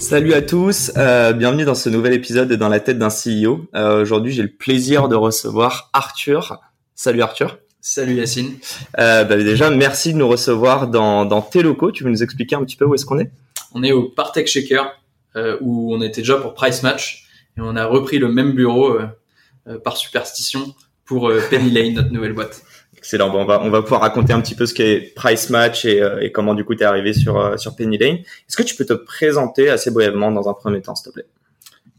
Salut à tous, euh, bienvenue dans ce nouvel épisode de Dans la tête d'un CEO. Euh, Aujourd'hui, j'ai le plaisir de recevoir Arthur. Salut Arthur. Salut Yacine. Euh, bah déjà, merci de nous recevoir dans, dans tes locaux. Tu veux nous expliquer un petit peu où est-ce qu'on est? On est au Partech Shaker, euh, où on était déjà pour Price Match, et on a repris le même bureau par superstition pour Penny Lane, notre nouvelle boîte. Excellent. Bon, on va on va pouvoir raconter un petit peu ce qu'est Price Match et, euh, comment du coup tu es arrivé sur euh, sur Penny Lane. Est-ce que tu peux te présenter assez brièvement dans un premier temps, s'il te plaît?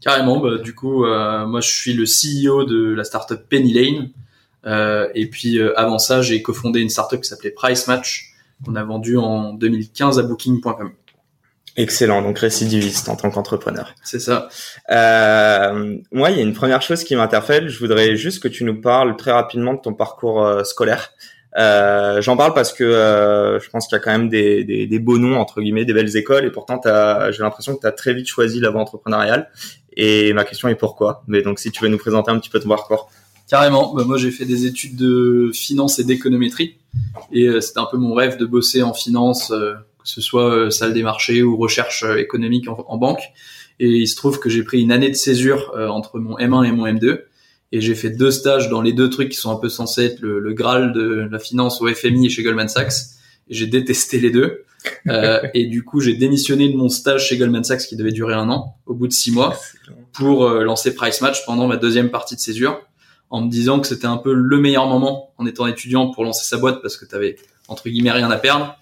Carrément. Bah, du coup, euh, moi je suis le CEO de la startup Penny Lane, et puis avant ça, j'ai cofondé une startup qui s'appelait Price Match, qu'on a vendue en 2015 à Booking.com. Excellent. Donc récidiviste en tant qu'entrepreneur. C'est ça. Euh, moi, il y a une première chose qui m'interpelle. Je voudrais juste que tu nous parles très rapidement de ton parcours euh, scolaire. Euh, J'en parle parce que euh, je pense qu'il y a quand même des, des, des beaux noms entre guillemets, des belles écoles, et pourtant j'ai l'impression que tu as très vite choisi la voie entrepreneuriale. Et ma question est pourquoi? Mais donc, si tu veux nous présenter un petit peu ton parcours. Carrément. Bah, moi, j'ai fait des études de finance et d'économétrie, et euh, c'était un peu mon rêve de bosser en finance, euh, que ce soit euh, salle des marchés ou recherche euh, économique en, en banque. Et il se trouve que j'ai pris une année de césure euh, entre mon M1 et mon M2, et j'ai fait deux stages dans les deux trucs qui sont un peu censés être le, le graal de la finance au FMI et chez Goldman Sachs. Et j'ai détesté les deux. Euh, et du coup, j'ai démissionné de mon stage chez Goldman Sachs qui devait durer un an, au bout de six mois pour euh, lancer Price Match pendant ma deuxième partie de césure, en me disant que c'était un peu le meilleur moment en étant étudiant pour lancer sa boîte parce que tu avais entre guillemets rien à perdre,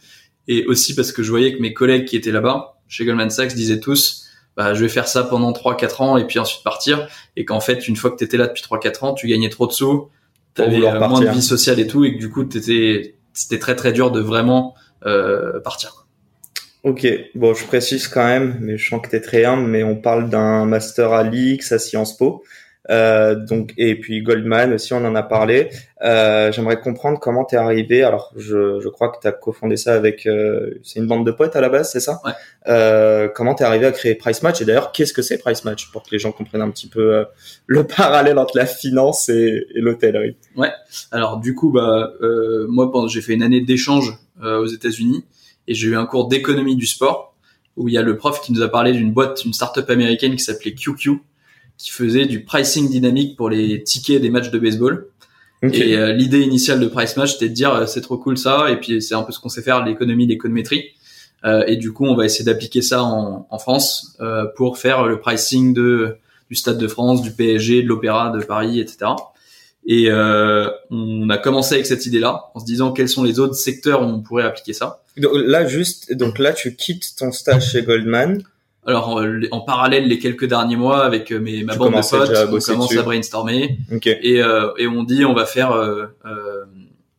et aussi parce que je voyais que mes collègues qui étaient là-bas chez Goldman Sachs disaient tous bah, je vais faire ça pendant 3-4 ans et puis ensuite partir, et qu'en fait une fois que tu étais là depuis 3-4 ans, tu gagnais trop de sous, tu avais vouloir moins de vie sociale et tout, et que du coup t'étais- c'était très très dur de vraiment euh, partir. Ok, bon, je précise quand même, mais je sens que t'es très humble, mais on parle d'un master à l'IX, à Sciences Po, euh, donc et puis Goldman aussi, on en a parlé. Euh, J'aimerais comprendre comment t'es arrivé. Alors, je, je crois que t'as cofondé ça avec, euh, c'est une bande de potes à la base, c'est ça? Ouais. euh, Comment t'es arrivé à créer Price Match? Et d'ailleurs, qu'est-ce que c'est Price Match? Pour que les gens comprennent un petit peu euh, le parallèle entre la finance et, et l'hôtellerie. Alors du coup, bah euh, moi j'ai fait une année d'échange euh, aux États-Unis et j'ai eu un cours d'économie du sport où il y a le prof qui nous a parlé d'une boîte, une startup américaine qui s'appelait QQ qui faisait du pricing dynamique pour les tickets des matchs de baseball. Ok. Et euh, l'idée initiale de Price Match, c'était de dire euh, c'est trop cool ça, et puis c'est un peu ce qu'on sait faire, l'économie, l'économétrie. Euh, et du coup, on va essayer d'appliquer ça en, en France euh, pour faire le pricing de du Stade de France, du PSG, de l'Opéra de Paris, etc. Et euh, on a commencé avec cette idée-là, en se disant quels sont les autres secteurs où on pourrait appliquer ça. Donc, là, juste, donc là, tu quittes ton stage chez Goldman. Alors en, en parallèle, les quelques derniers mois, avec euh, mes, ma Tu bande de potes, on commence dessus. à brainstormer. Ok. et, euh, et on dit on va faire euh, euh,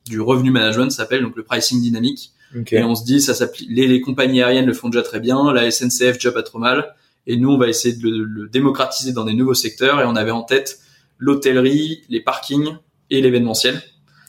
du revenu management ça s'appelle donc le pricing dynamique Ok. et on se dit ça s'applique les, les compagnies aériennes le font déjà très bien la SNCF déjà pas trop mal et nous on va essayer de le, le démocratiser dans des nouveaux secteurs et on avait en tête l'hôtellerie les parkings et l'événementiel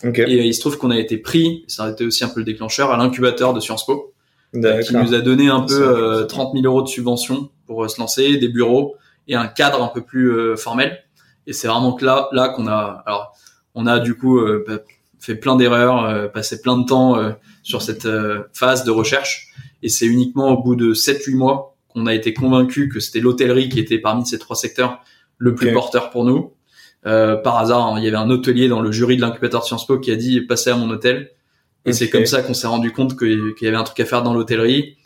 Ok. et euh, il se trouve qu'on a été pris ça a été aussi un peu le déclencheur à l'incubateur de Sciences Po qui D'accord. nous a donné un peu euh, ça. 30 000 euros de subvention pour euh, se lancer, des bureaux et un cadre un peu plus euh, formel. Et c'est vraiment que là, là qu'on a, alors, on a du coup euh, bah, fait plein d'erreurs, euh, passé plein de temps euh, sur cette euh, phase de recherche. Et c'est uniquement au bout de 7-8 mois qu'on a été convaincu que c'était l'hôtellerie qui était parmi ces trois secteurs le plus porteur pour nous. Euh, par hasard, hein, il y avait un hôtelier dans le jury de l'incubateur Sciences Po qui a dit passez à mon hôtel. Et c'est comme ça qu'on s'est rendu compte qu'il y avait un truc à faire dans l'hôtellerie.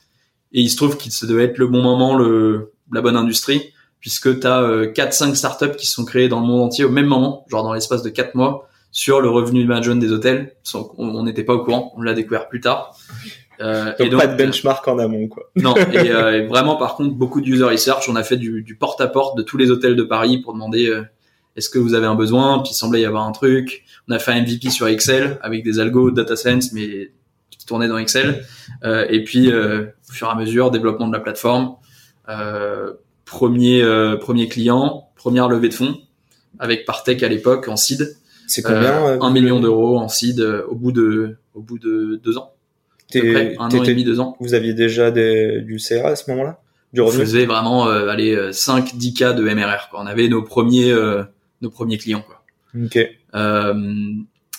Et il se trouve qu'il se devait être le bon moment, le, la bonne industrie, puisque tu as 4-5 startups qui se sont créées dans le monde entier au même moment, genre dans l'espace de 4 mois, sur le revenu management des hôtels. On n'était pas au courant, on l'a découvert plus tard. Euh, Donc, pas de benchmark en amont, quoi. non, et, euh, et vraiment par contre beaucoup de user research. On a fait du, du porte-à-porte de tous les hôtels de Paris pour demander euh, est-ce que vous avez un besoin? Puis il semblait y avoir un truc. On a fait un MVP sur Excel avec des algos data science mais qui tournaient dans Excel. Euh, et puis euh, au fur et à mesure développement de la plateforme. premier premier client, première levée de fonds avec Partech à l'époque en seed. C'est combien Un million d'euros en seed au bout de au bout de deux ans. un an et demi, deux ans. Vous aviez déjà des, du CRA à ce moment-là? On faisait vraiment euh, allez 5 10 cas de MRR quoi. On avait nos premiers euh, nos premiers clients quoi. OK. Euh,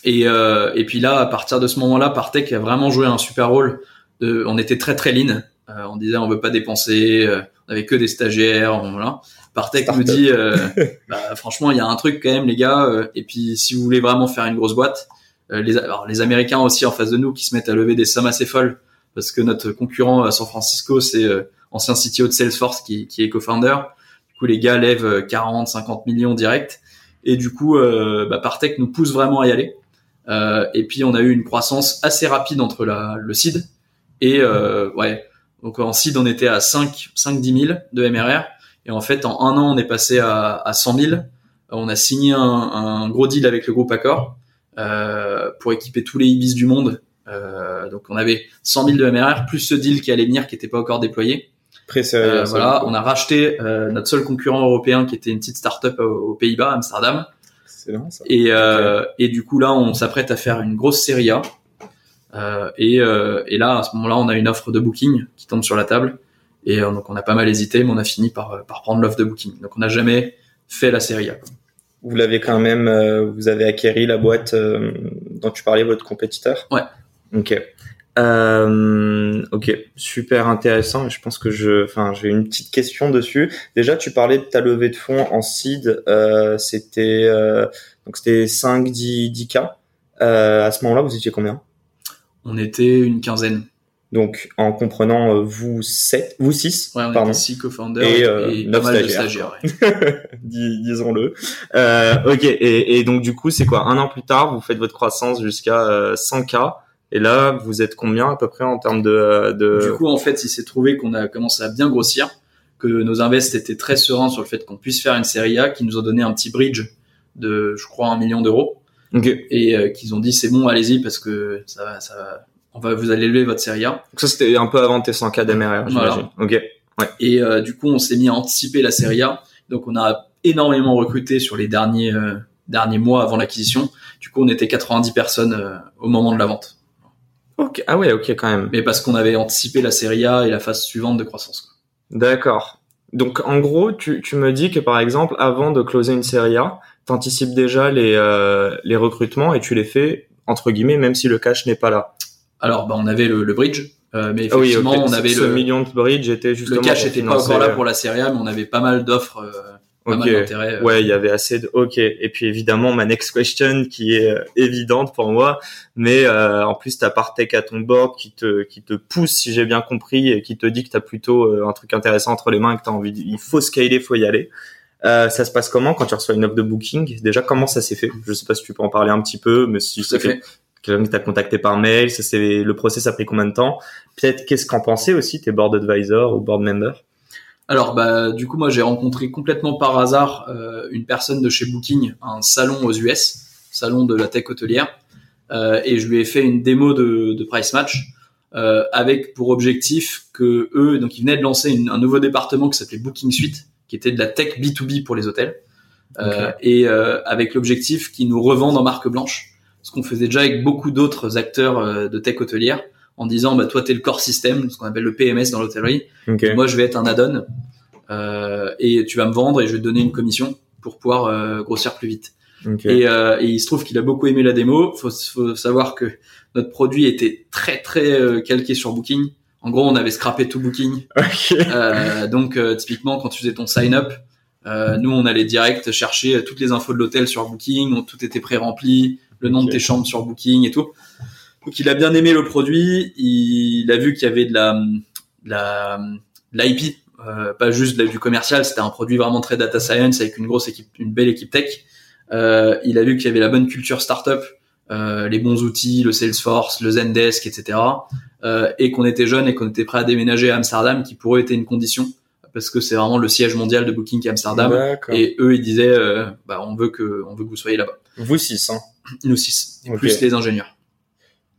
et euh, et puis là à partir de ce moment-là Partech a vraiment joué un super rôle de on était très très lean. Euh, on disait on veut pas dépenser, on avait que des stagiaires, voilà. Partech nous dit bah, franchement, il y a un truc quand même les gars et puis si vous voulez vraiment faire une grosse boîte, les alors, les américains aussi en face de nous qui se mettent à lever des sommes assez folles parce que notre concurrent à San Francisco c'est ancien CTO de Salesforce qui, qui est co-founder. Du coup, les gars lèvent 40, 50 millions direct. Et du coup, euh, bah, Partech nous pousse vraiment à y aller. Euh, et puis, on a eu une croissance assez rapide entre le seed et euh, ouais. Donc en seed, on était à 5, 5, 10 000 de MRR. Et en fait, en un an, on est passé à, à 100 000. On a signé un, gros deal avec le groupe Accor euh, pour équiper tous les Ibis du monde. Euh, donc on avait 100 000 de MRR plus ce deal qui allait venir qui n'était pas encore déployé. Euh, voilà, on a racheté euh, notre seul concurrent européen qui était une petite start-up aux, Pays-Bas, Amsterdam. C'est bon, ça. Et, euh, et du coup là, on s'apprête à faire une grosse série A. Euh, et, euh, et là, à ce moment-là, on a une offre de booking qui tombe sur la table. Et donc on a pas mal hésité, mais on a fini par, par prendre l'offre de booking. Donc on n'a jamais fait la série A. Vous l'avez quand même, vous avez acquéri la boîte dont tu parlais, votre compétiteur? Ouais. Ok. Euh, ok, super intéressant. Je pense que je, enfin, j'ai une petite question dessus. Déjà, tu parlais de ta levée de fonds en seed. Euh, c'était euh, donc c'était 5, 10, 10 k. Euh, à ce moment-là, vous étiez combien? On était une quinzaine. Donc, en comprenant euh, vous 7, vous 6, ouais, on pardon. Était 6 co-founders et, euh, et 9 stagiaires. stagiaires ouais. Dis, disons-le. Euh, ok, et, et, donc du coup, c'est quoi? Un an plus tard, vous faites votre croissance jusqu'à 100K. Et là, vous êtes combien à peu près en termes de, de... Du coup, en fait, il s'est trouvé qu'on a commencé à bien grossir, que nos invests étaient très sereins sur le fait qu'on puisse faire une série A, qui nous ont donné un petit bridge de, je crois, un million d'euros. Okay. Et euh, qu'ils ont dit c'est bon, allez-y parce que ça va, ça va, on va vous allez lever votre série A. Donc ça c'était un peu avant tes 100 k d'MRR, j'imagine. Ok. Ouais. Et euh, du coup, on s'est mis à anticiper la série A. Donc on a énormément recruté sur les derniers euh, derniers mois avant l'acquisition. Du coup, on était 90 personnes euh, au moment de la vente. Ok, ah ouais, ok quand même. Mais parce qu'on avait anticipé la série A et la phase suivante de croissance. D'accord. Donc en gros, tu, tu me dis que par exemple, avant de closer une série A, tu anticipes déjà les, euh, les recrutements et tu les fais entre guillemets même si le cash n'est pas là. Alors bah on avait le, le bridge, euh, mais effectivement ah oui, on avait ce le million de bridge était justement le cash était pas encore là pour la série A, mais on avait pas mal d'offres. Euh, Ok. Euh. Ouais, il y avait assez de. Ok. Et puis évidemment ma next question qui est euh, évidente pour moi, mais euh, en plus t'as Partech à ton board qui te qui te pousse si j'ai bien compris et qui te dit que t'as plutôt euh, un truc intéressant entre les mains et que t'as envie. De... Il faut scaler, faut y aller. Euh, ça se passe comment quand tu reçois une offre de booking? Déjà, comment ça s'est fait? Je sais pas si tu peux en parler un petit peu, mais si ça fait quelqu'un qui t'a contacté par mail, ça c'est le process a pris combien de temps? Peut-être qu'est-ce qu'en pensaient aussi tes board advisors ou board members? Alors bah du coup moi j'ai rencontré complètement par hasard euh, une personne de chez Booking, un salon aux US, salon de la tech hôtelière, euh, et je lui ai fait une démo de, de Price Match euh, avec pour objectif que eux donc ils venaient de lancer une, un nouveau département qui s'appelait Booking Suite, qui était de la tech B2B pour les hôtels, Okay. et euh, avec l'objectif qu'ils nous revendent en marque blanche, ce qu'on faisait déjà avec beaucoup d'autres acteurs euh, de tech hôtelière en disant bah toi t'es le core system, ce qu'on appelle le PMS dans l'hôtellerie. Ok. Moi je vais être un add-on euh, et tu vas me vendre et je vais te donner une commission pour pouvoir euh, grossir plus vite. Ok. Et, euh, et il se trouve qu'il a beaucoup aimé la démo. Faut, faut savoir que notre produit était très très euh, calqué sur Booking. En gros, on avait scrappé tout Booking. Ok. Euh, donc euh, typiquement quand tu faisais ton sign up, euh, nous on allait direct chercher toutes les infos de l'hôtel sur Booking, tout était pré-rempli, le nom de tes chambres sur Booking et tout. Donc il a bien aimé le produit, il a vu qu'il y avait de la de la de l'IP, euh, pas juste de la- du commercial, c'était un produit vraiment très data science avec une grosse équipe, une belle équipe tech. Euh, il a vu qu'il y avait la bonne culture startup, euh, les bons outils, le Salesforce, le Zendesk, etc. Euh, et qu'on était jeune et qu'on était prêt à déménager à Amsterdam, qui pour eux était une condition parce que c'est vraiment le siège mondial de Booking est Amsterdam. D'accord. Et eux, ils disaient, euh, bah, on veut que, on veut que vous soyez là-bas. Vous six, hein. Nous six, plus les ingénieurs.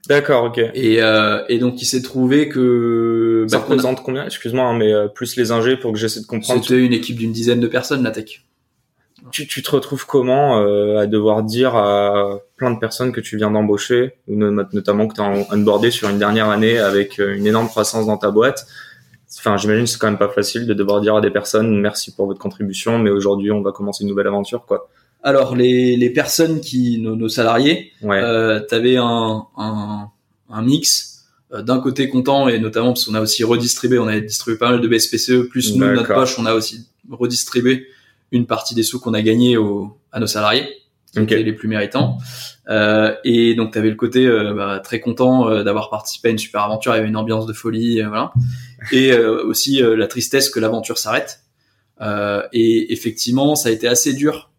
D'accord, ok. Et, euh, et donc, il s'est trouvé que que Ça bah, représente combien? Excuse-moi, hein, mais euh, plus les ingés pour que j'essaie de comprendre. c'était une équipe d'une dizaine de personnes la tech. Tu, tu te retrouves comment euh, à devoir dire à plein de personnes que tu viens d'embaucher, ou no- notamment que tu es onboardé sur une dernière année avec euh, une énorme croissance dans ta boîte? Enfin, j'imagine que c'est quand même pas facile de devoir dire à des personnes merci pour votre contribution, mais aujourd'hui on va commencer une nouvelle aventure, quoi. Alors les, les personnes qui nos, nos salariés, Ouais. euh, t'avais un, un un mix euh, d'un côté content et notamment parce qu'on a aussi redistribué, on a distribué pas mal de BSPCE plus nous notre poche, on a aussi redistribué une partie des sous qu'on a gagnés au, à nos salariés qui étaient les plus méritants. Euh, et donc tu avais le côté euh, bah, très content euh, d'avoir participé à une super aventure, il y avait une ambiance de folie, euh, voilà. Et euh, aussi euh, la tristesse que l'aventure s'arrête. Euh, et effectivement, ça a été assez dur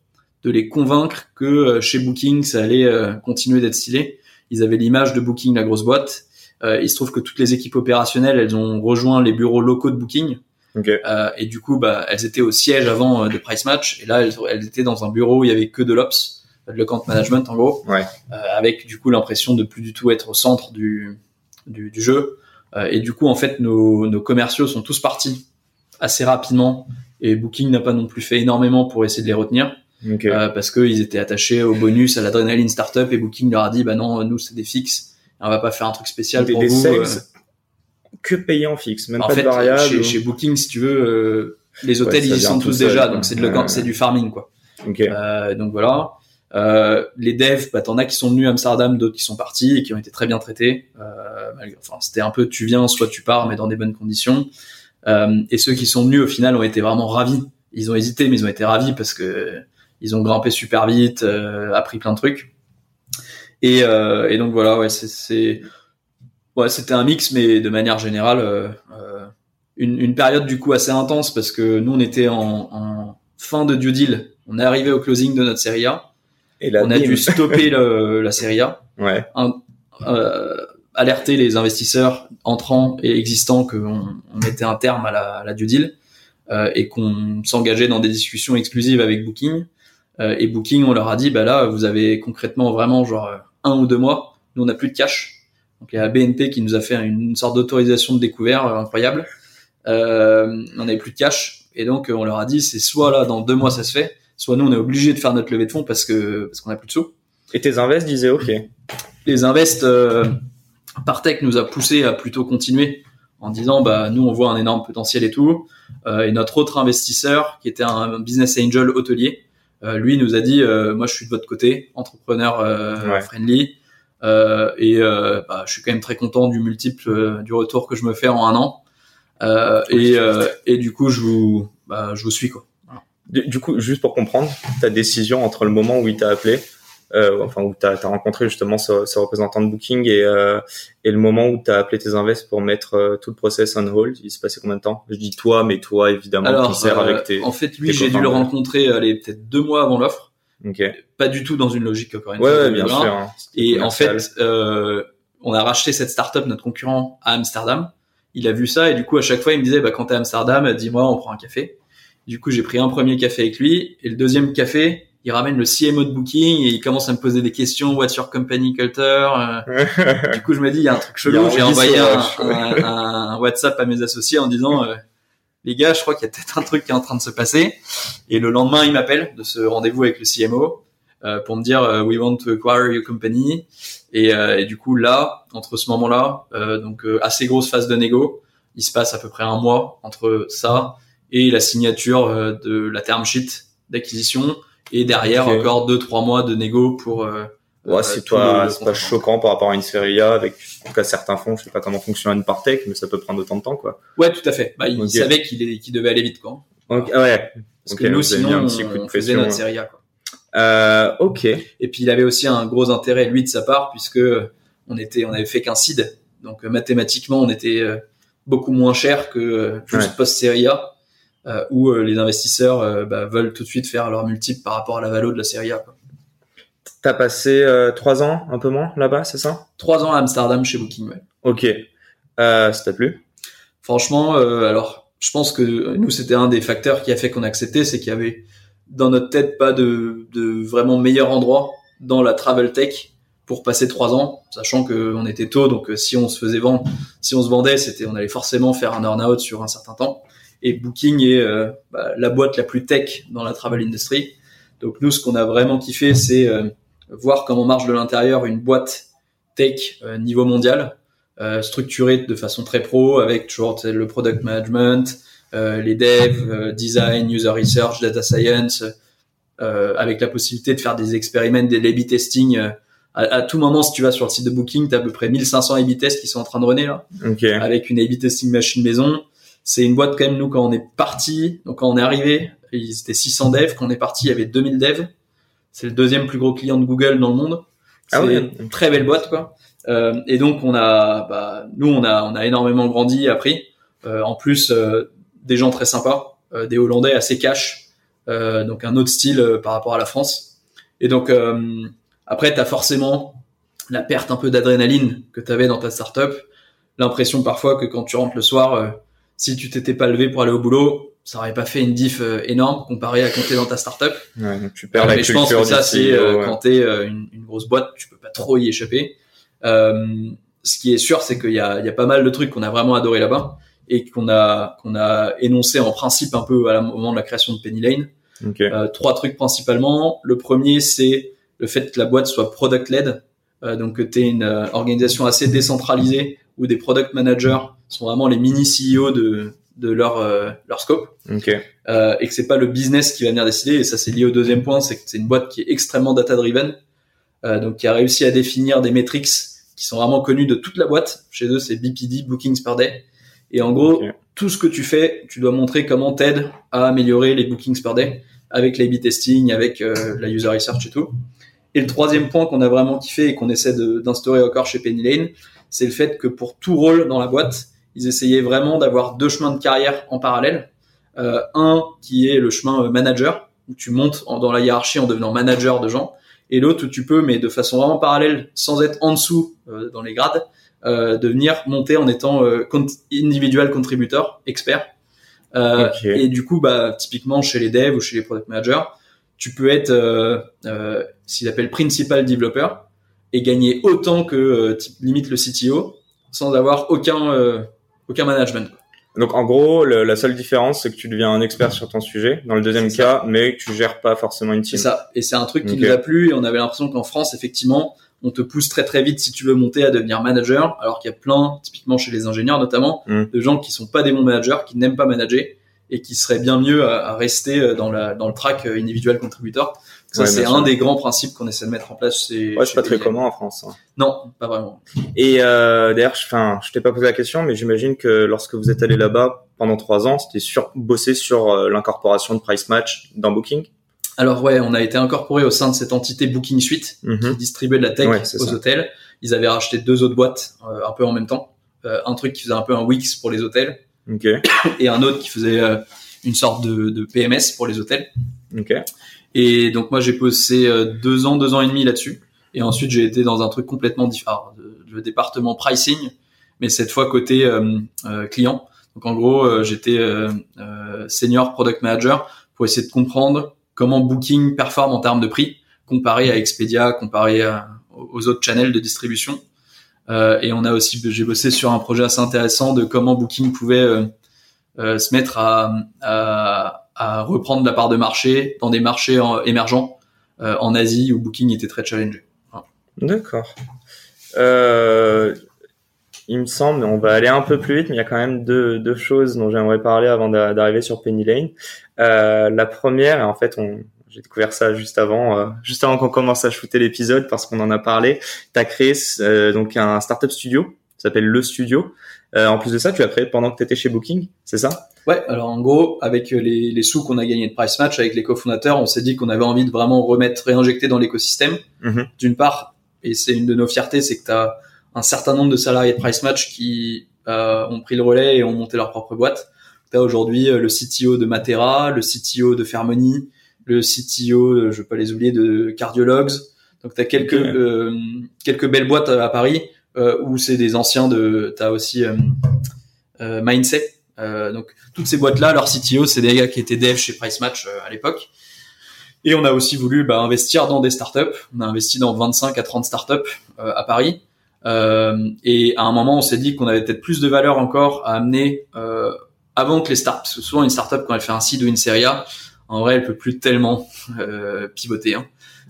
de les convaincre que euh, chez Booking, ça allait euh, continuer d'être stylé. Ils avaient l'image de Booking, la grosse boîte. Euh, il se trouve que toutes les équipes opérationnelles, elles ont rejoint les bureaux locaux de Booking. Ok. Euh, et du coup, bah, elles étaient au siège avant de Price Match. Et là, elles, elles étaient dans un bureau où il y avait que de l'ops, de l'account management en gros, Ouais. euh, avec du coup l'impression de plus du tout être au centre du, du, du jeu. Euh, et du coup, en fait, nos, nos commerciaux sont tous partis assez rapidement. Et Booking n'a pas non plus fait énormément pour essayer de les retenir Ok. euh, parce qu'ils étaient attachés au bonus, à l'adrénaline startup. Et Booking leur a dit, bah non, nous c'est des fixes. On va pas faire un truc spécial des, pour des vous. sales euh. que payés en fixe, même En pas fait, de variable. chez, ou- chez Booking, si tu veux, euh, les hôtels Ouais, ils y sont tous déjà, donc c'est de le, Ouais. c'est du farming quoi. Euh, donc voilà. Les devs, bah, t'en as qui sont venus à Amsterdam, d'autres qui sont partis et qui ont été très bien traités. Enfin, c'était un peu tu viens, soit tu pars, mais dans des bonnes conditions. Euh, et ceux qui sont venus au final ont été vraiment ravis. Ils ont hésité, mais ils ont été ravis parce que ils ont grimpé super vite, euh, appris plein de trucs. Et, euh, et donc voilà, ouais, c'est, ouais, c'était un mix, mais de manière générale, euh, une, une période du coup assez intense parce que nous on était en, en fin de due deal. On est arrivé au closing de notre série A. Et là, On a dû stopper le, la série A, Ouais. euh, alerter les investisseurs entrants et existants qu'on on mettait un terme à la, à la due deal euh, et qu'on s'engageait dans des discussions exclusives avec Booking. Euh, et Booking, on leur a dit, bah là, vous avez concrètement vraiment genre un ou deux mois. Nous, on n'a plus de cash. Donc il y a BNP qui nous a fait une, sorte d'autorisation de découvert euh, incroyable. Euh, on n'avait plus de cash et donc on leur a dit, c'est soit là dans deux mois ça se fait, soit nous on est obligé de faire notre levée de fonds parce que parce qu'on a plus de sous Et tes invests disaient ok. les invests euh, Partech nous a poussé à plutôt continuer en disant bah nous on voit un énorme potentiel et tout Euh, et notre autre investisseur qui était un business angel hôtelier lui nous a dit euh, moi je suis de votre côté entrepreneur euh, Ouais. friendly. Euh, et euh, bah, je suis quand même très content du multiple euh, du retour que je me fais en un an. Euh, et, euh, et du coup je vous bah, je vous suis quoi. Du, du coup, juste pour comprendre, ta décision entre le moment où il t'a appelé, euh, enfin où t'as as rencontré justement ce, ce représentant de Booking et, euh, et le moment où t'as appelé tes invests pour mettre euh, tout le process on hold, il s'est passé combien de temps? Je dis toi, mais toi évidemment qui alors sert euh, avec tes. en fait lui j'ai dû le rencontrer allez peut-être deux mois avant l'offre Ok. Ouais, pas du tout dans une logique encore une ouais, fois, bien sûr. hein. Et en fait, euh, on a racheté cette startup, notre concurrent, à Amsterdam. Il a vu ça et du coup, à chaque fois, il me disait, bah, quand t'es à Amsterdam, dis-moi, on prend un café. Du coup, j'ai pris un premier café avec lui et le deuxième café, il ramène le CMO de Booking et il commence à me poser des questions. What's your company culture? Euh, du coup, je me dis, il y a un truc chelou. J'ai envoyé un, WhatsApp à mes associés en disant, euh, les gars, je crois qu'il y a peut-être un truc qui est en train de se passer. Et le lendemain, il m'appelle de ce rendez-vous avec le CMO euh, pour me dire, we want to acquire your company. Et, euh, et du coup, là, entre ce moment-là, donc assez grosse phase de négo, il se passe à peu près un mois entre ça et la signature de la term sheet d'acquisition. Et derrière, encore deux, trois mois de négo pour... euh, Ouais, euh, c'est le c'est pas choquant par rapport à une série A avec, en tout cas, certains fonds. Je sais pas comment fonctionne une partech, mais ça peut prendre autant de temps, quoi. Ouais, tout à fait. Bah, il savait qu'il qu'il devait aller vite, quoi. Ok, ah ouais. Parce que nous, sinon, un petit coup de on faisait notre ouais. série A, quoi. Euh, ok. Et puis il avait aussi un gros intérêt lui de sa part puisque on était, on avait fait qu'un seed, donc euh, mathématiquement on était euh, beaucoup moins cher que euh, juste Ouais. post série A, euh, où euh, les investisseurs euh, bah, veulent tout de suite faire leur multiple par rapport à la valo de la série A. T'as passé euh, trois ans, un peu moins, là-bas, c'est ça? Trois ans à Amsterdam chez Booking. Ouais. Ok. Ça t'a plu? Franchement, alors je pense que nous c'était un des facteurs qui a fait qu'on a accepté, c'est qu'il y avait dans notre tête pas de, de vraiment meilleur endroit dans la travel tech pour passer trois ans, sachant qu'on était tôt, donc si on se faisait vendre, si on se vendait, c'était on allait forcément faire un earn-out sur un certain temps. Et Booking est bah, la boîte la plus tech dans la travel industry. Donc nous, ce qu'on a vraiment kiffé, c'est voir comment marche de l'intérieur une boîte tech niveau mondial, structurée de façon très pro, avec toujours le product management, euh, les devs, euh, design, user research, data science, euh, avec la possibilité de faire des expériments, des A/B testing. À, tout moment, si tu vas sur le site de Booking, tu as à peu près 1500 A/B tests qui sont en train de runner là, avec une A/B testing machine maison. C'est une boîte quand même, nous, quand on est parti, donc quand on est arrivé, ils étaient 600 devs, quand on est parti, il y avait 2000 devs. C'est le deuxième plus gros client de Google dans le monde. Ah une très belle boîte, quoi. Euh, et donc on a, bah, nous on a, on a énormément grandi, appris. Euh, en plus, euh, des gens très sympas, euh, des Hollandais assez cash, euh, donc un autre style euh, par rapport à la France. Et donc après, tu as forcément la perte un peu d'adrénaline que tu avais dans ta startup, l'impression parfois que quand tu rentres le soir, si tu t'étais pas levé pour aller au boulot, ça aurait pas fait une diff énorme comparé à quand t'es dans ta startup. Ouais, donc tu perds la mais je pense que ça c'est quand t'es une, une, grosse boîte, tu peux pas trop y échapper. ce qui est sûr, c'est qu'il y a, il y a pas mal de trucs qu'on a vraiment adoré là-bas et qu'on a qu'on a énoncé en principe un peu à au moment de la création de Penny Lane. Euh, trois trucs principalement. Le premier, c'est le fait que la boîte soit product led, euh, donc que tu une euh, organisation assez décentralisée où des product managers sont vraiment les mini CEO de de leur euh, leur scope. Okay. euh, et que c'est pas le business qui va venir décider. Et ça c'est lié au deuxième point c'est que c'est une boîte qui est extrêmement data driven euh, donc qui a réussi à définir des metrics qui sont vraiment connus de toute la boîte. Chez eux c'est BPD bookings per day. Et en gros, tout ce que tu fais, tu dois montrer comment t'aides à améliorer les bookings per day avec l'A-B testing, avec euh, la user research et tout. Et le troisième point qu'on a vraiment kiffé et qu'on essaie d'instaurer encore chez Penny Lane, c'est le fait que pour tout rôle dans la boîte, ils essayaient vraiment d'avoir deux chemins de carrière en parallèle. Euh, un qui est le chemin euh, manager, où tu montes dans la hiérarchie en devenant manager de gens, et l'autre où tu peux, mais de façon vraiment parallèle, sans être en dessous dans les grades, euh, de venir monter en étant euh, individual contributeur, expert. Euh, Et du coup, bah, typiquement chez les devs ou chez les product managers, tu peux être euh, euh, qu'il appelle principal developer et gagner autant que euh, limite le CTO sans avoir aucun aucun management. Donc en gros, le, la seule différence, c'est que tu deviens un expert sur ton sujet dans le deuxième cas, mais tu gères pas forcément une team. C'est ça. Et c'est un truc qui nous a plu et on avait l'impression qu'en France, effectivement, on te pousse très très vite si tu veux monter à devenir manager, alors qu'il y a plein, typiquement chez les ingénieurs notamment, mm. de gens qui sont pas des bons managers, qui n'aiment pas manager et qui seraient bien mieux à, rester euh, dans, la, dans le track euh, individuel contributeur. Ça, c'est un des grands principes qu'on essaie de mettre en place. C'est ouais, c'est pas très commun en France. Hein. Non, pas vraiment. Et euh, d'ailleurs, enfin, je t'ai pas posé la question, mais j'imagine que lorsque vous êtes allé là-bas pendant trois ans, c'était sur bosser sur euh, l'incorporation de Price Match dans Booking? Alors ouais, on a été incorporé au sein de cette entité Booking Suite mhm. qui distribuait de la tech aux hôtels. Ils avaient racheté deux autres boîtes euh, un peu en même temps. Euh, un truc qui faisait un peu un Wix pour les hôtels et un autre qui faisait une sorte de, de, PMS pour les hôtels. Et donc moi j'ai bossé deux ans, deux ans et demi là-dessus. Et ensuite j'ai été dans un truc complètement différent, le département pricing, mais cette fois côté client. Donc en gros j'étais senior product manager pour essayer de comprendre comment Booking performe en termes de prix comparé à Expedia, comparé aux autres channels de distribution. Euh, et on a aussi, j'ai bossé sur un projet assez intéressant de comment Booking pouvait euh, euh, se mettre à, à, à, reprendre la part de marché dans des marchés émergents en Asie où Booking était très challengé. D'accord. il me semble, on va aller un peu plus vite, mais il y a quand même deux, deux choses dont j'aimerais parler avant d'arriver sur Penny Lane. Euh, la première, en fait, on, j'ai découvert ça juste avant, euh, juste avant qu'on commence à shooter l'épisode parce qu'on en a parlé. Tu as créé euh, donc un startup studio, ça s'appelle Le Studio. en plus de ça, tu as créé pendant que tu étais chez Booking, c'est ça? Ouais, alors en gros, avec les, les sous qu'on a gagnés de Price Match avec les cofondateurs, on s'est dit qu'on avait envie de vraiment remettre, réinjecter dans l'écosystème. Mm-hmm. D'une part, et c'est une de nos fiertés, c'est que tu as un certain nombre de salariés de Price Match qui ont pris le relais et ont monté leur propre boîte. Tu as aujourd'hui euh, le CTO de Matera, le CTO de Fermony, le CTO, euh, je peux pas les oublier, de Cardiologues. Donc tu as quelques, euh, quelques belles boîtes à, Paris où c'est des anciens de... Tu as aussi Mindset. Donc toutes ces boîtes-là, leur CTO, c'est des gars qui étaient dev chez Price Match à l'époque. Et on a aussi voulu bah, investir dans des startups. On a investi dans 25 à 30 startups euh, à Paris. Euh, et à un moment, on s'est dit qu'on avait peut-être plus de valeur encore à amener euh, avant que les startups. Parce que souvent, une startup quand elle fait un seed ou une série A, en vrai, elle peut plus tellement euh, pivoter. Hein.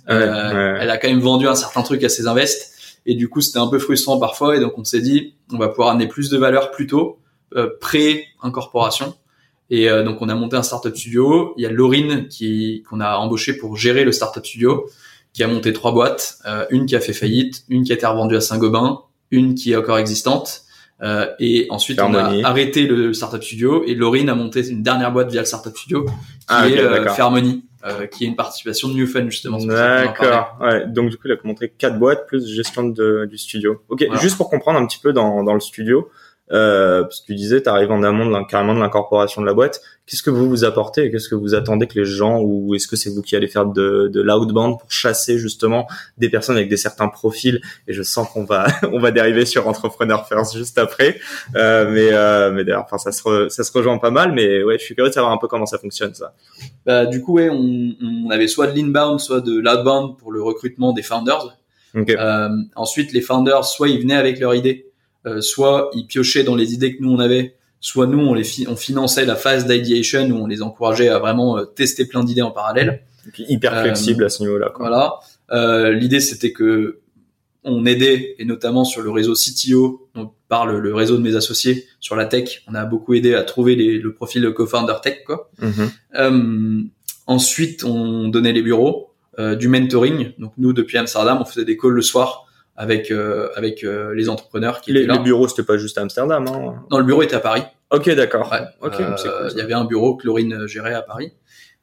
Euh, elle a quand même vendu un certain truc à ses invests. Et du coup, c'était un peu frustrant parfois. Et donc, on s'est dit, on va pouvoir amener plus de valeur plus tôt, euh, pré-incorporation. Et euh, donc, on a monté un startup studio. Il y a Laurine qui qu'on a embauché pour gérer le startup studio, qui a monté trois boîtes, euh, une qui a fait faillite, une qui a été revendue à Saint-Gobain, une qui est encore existante. Euh, et ensuite, on a arrêté le startup studio et Laurine a monté une dernière boîte via le startup studio qui ah, est euh, Fairmoney, euh, qui est une participation de New Fun justement. D'accord. Ouais. Donc du coup, il a montré quatre boîtes plus gestion de, du studio. Ok. Juste pour comprendre un petit peu dans, dans le studio, euh, parce que tu disais, tu arrives en amont de carrément de l'incorporation de la boîte. Qu'est-ce que vous vous apportez et qu'est-ce que vous attendez que les gens, ou est-ce que c'est vous qui allez faire de, de l'outbound pour chasser justement des personnes avec des certains profils? Et je sens qu'on va on va dériver sur entrepreneur first juste après, euh, mais euh, mais d'ailleurs, enfin ça se ça se rejoint pas mal, mais ouais, je suis curieux de savoir un peu comment ça fonctionne ça. Bah du coup ouais, on, on avait soit de l'inbound, soit de l'outbound pour le recrutement des founders. Euh, ensuite, les founders, soit ils venaient avec leur idée euh, soit ils piochaient dans les idées que nous on avait, soit nous on les on finançait la phase d'ideation où on les encourageait à vraiment euh, tester plein d'idées en parallèle. hyper euh, flexible à ce niveau-là. Voilà. L'idée c'était que on aidait et notamment sur le réseau CTO, donc par le, réseau de mes associés sur la tech, on a beaucoup aidé à trouver le profil de co-founder tech quoi. Mm-hmm. ensuite, on donnait les bureaux, du mentoring. Donc nous depuis Amsterdam, on faisait des calls le soir avec euh, avec euh, les entrepreneurs qui les, étaient là. Le bureau c'était pas juste à Amsterdam hein Non, le bureau était à Paris. Ok, d'accord. Ok, euh, il y avait un bureau que Laurine gérait à Paris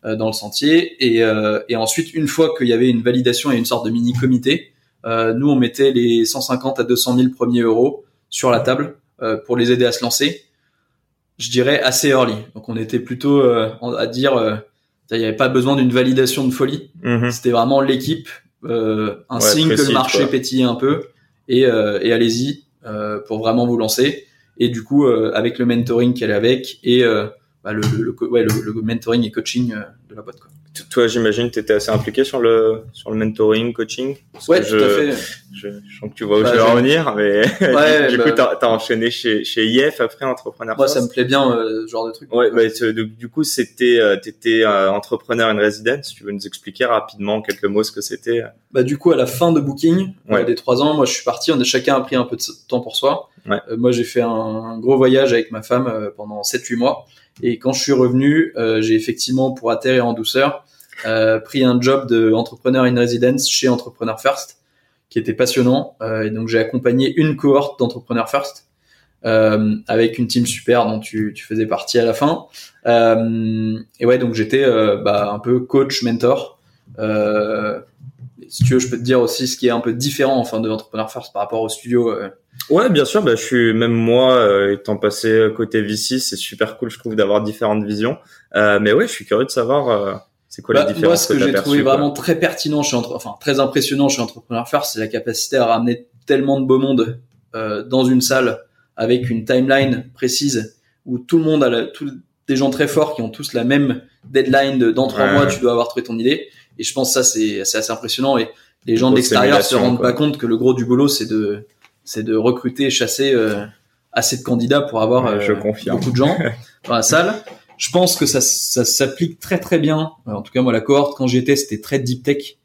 dans le sentier et et ensuite une fois qu'il y avait une validation et une sorte de mini comité, nous on mettait les 150 à 200 000 premiers euros sur la table pour les aider à se lancer. Je dirais assez early. Donc on était plutôt à dire il n'y avait pas besoin d'une validation de folie. Mm-hmm. C'était vraiment l'équipe euh, un signe que le marché pétille un peu et, euh, et allez-y euh, pour vraiment vous lancer. Et du coup, avec le mentoring qu'elle est avec et bah, le, le, ouais, le, le, mentoring et coaching de la boîte. Quoi. Toi, j'imagine, tu étais assez impliqué sur le sur le mentoring, coaching? ouais, tout à fait. Je, je, sens que tu vois où bah, je vais en venir, mais ouais, du coup, bah t'as as enchaîné chez chez IF après entrepreneur. Moi, ça me plaît bien euh, ce genre de truc. Ouais, bah, du coup, c'était euh, t'étais euh, entrepreneur in residence. Tu veux nous expliquer rapidement en quelques mots ce que c'était? Bah du coup, à la fin de Booking, ouais. des trois ans, moi, je suis parti. On a chacun a pris un peu de temps pour soi. Ouais. moi, j'ai fait un, un, gros voyage avec ma femme pendant 7-8 mois. Et quand je suis revenu, euh, j'ai effectivement, pour atterrir en douceur, euh, pris un job de in residence chez Entrepreneur First, qui était passionnant. Euh, et donc j'ai accompagné une cohorte d'Entrepreneur First euh, avec une team super dont tu, tu faisais partie à la fin. Euh, et ouais, donc j'étais bah, un peu coach, mentor. si tu veux, je peux te dire aussi ce qui est un peu différent enfin de Entrepreneur First par rapport au studio. Ouais, bien sûr. Bah, je suis même moi euh, étant passé côté VC, c'est super cool, je trouve, d'avoir différentes visions. Euh, mais ouais, je suis curieux de savoir euh, c'est quoi bah, la différence. Moi, ce que, j'ai trouvé vraiment très pertinent chez entre... enfin très impressionnant chez Entrepreneur First, c'est la capacité à ramener tellement de beau monde euh, dans une salle avec une timeline précise où tout le monde a la... tous des gens très forts qui ont tous la même deadline de dans trois mois, tu dois avoir trouvé ton idée. Et je pense que ça c'est assez impressionnant et les gens de l'extérieur se rendent pas compte que le gros du boulot c'est de c'est de recruter et chasser euh, assez de candidats pour avoir euh, beaucoup de gens dans la salle. Je pense que ça, ça s'applique très très bien. En tout cas, moi, la cohorte, quand j'étais, c'était très deep tech.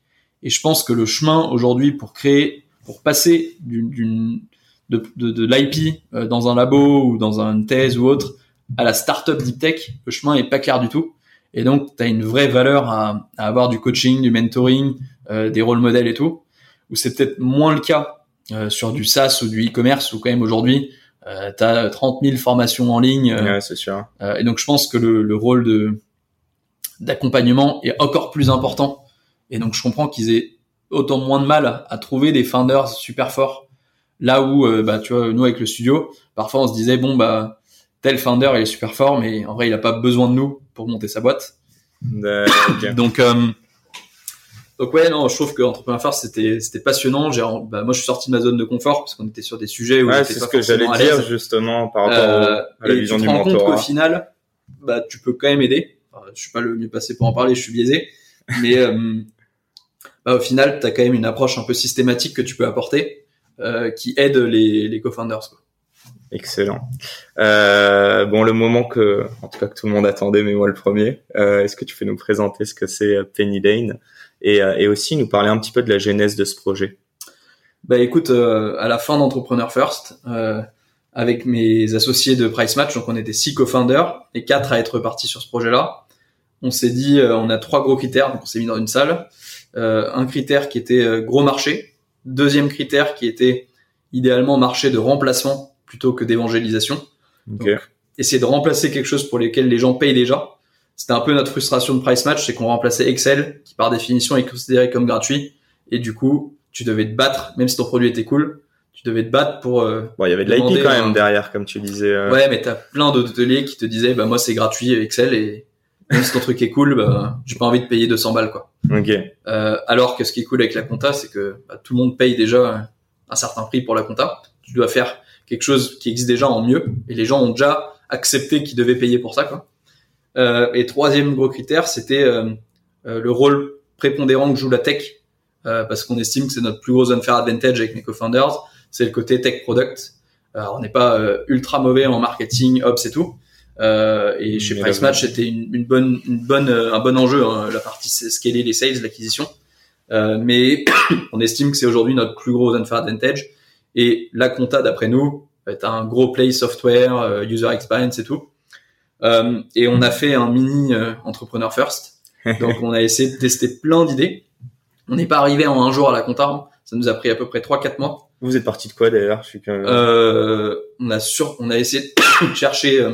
Et je pense que le chemin aujourd'hui pour créer, pour passer d'une, de, de, de l'IP euh, dans un labo ou dans une thèse ou autre à la startup deep tech, le chemin est pas clair du tout. Et donc, tu as une vraie valeur à, à, avoir du coaching, du mentoring, des rôles modèles et tout, où c'est peut-être moins le cas euh, sur du SaaS ou du e-commerce où quand même aujourd'hui euh, tu as 30 000 formations en ligne. Euh, ouais, c'est sûr. Euh, et donc je pense que le, le rôle de d'accompagnement est encore plus important. Et donc je comprends qu'ils aient autant moins de mal à trouver des founders super forts. Là où bah tu vois nous avec le studio, parfois on se disait bon bah tel founder il est super fort mais en vrai il a pas besoin de nous pour monter sa boîte. donc donc ouais, non, je trouve que Entrepreneur First c'était c'était passionnant. J'ai, bah, moi, je suis sorti de ma zone de confort parce qu'on était sur des sujets où ouais, c'est ce que j'allais dire justement par rapport euh, à la vision tu te rends compte qu'au final, bah, tu peux quand même aider. je suis pas le mieux passé pour en parler, je suis biaisé, Mais bah, au final, tu as quand même une approche un peu systématique que tu peux apporter qui aide les, les co-founders. Quoi. Excellent. Euh, bon, le moment que, en tout cas, que tout le monde attendait, mais moi le premier. Euh, est-ce que tu peux nous présenter ce que c'est euh, Penny Lane et, euh, et, aussi nous parler un petit peu de la genèse de ce projet Bah, écoute, euh, à la fin d'Entrepreneur First, avec mes associés de Price Match, donc on était six co-founders et quatre à être partis sur ce projet-là. On s'est dit, on a trois gros critères, donc on s'est mis dans une salle. un critère qui était gros marché. Deuxième critère qui était idéalement marché de remplacement plutôt que d'évangélisation. essayer de remplacer quelque chose pour lequel les gens payent déjà. C'était un peu notre frustration de price match, c'est qu'on remplaçait Excel, qui par définition est considéré comme gratuit, et du coup, tu devais te battre, même si ton produit était cool, tu devais te battre pour. Euh, bon, il y avait de l'IP quand même derrière, comme tu disais. Euh. Ouais, mais t'as plein d'hôteliers qui te disaient, bah moi c'est gratuit Excel et même si ton truc est cool, bah j'ai pas envie de payer 200 balles quoi. Ok. Euh, alors que ce qui est cool avec la compta, c'est que bah, tout le monde paye déjà un certain prix pour la compta. Tu dois faire quelque chose qui existe déjà en mieux et les gens ont déjà accepté qu'ils devaient payer pour ça quoi. Euh, et troisième gros critère, c'était euh, euh, le rôle prépondérant que joue la tech euh, parce qu'on estime que c'est notre plus gros unfair advantage avec mes co-founders, c'est le côté tech product. Alors, on n'est pas ultra mauvais en marketing, ops et tout. et chez Price Match, c'était une, une, bonne, une bonne, un bon enjeu, hein, la partie scaler les sales, l'acquisition. mais on estime que c'est aujourd'hui notre plus gros unfair advantage et la compta, d'après nous, est un gros play software, euh, user experience et tout. Euh, et on a fait un mini euh, entrepreneur first. Donc on a essayé de tester plein d'idées. On n'est pas arrivé en un jour à la compta. Hein. Ça nous a pris à peu près 3-4 mois. Vous êtes parti de quoi d'ailleurs? Euh, On a sur, on a essayé de chercher,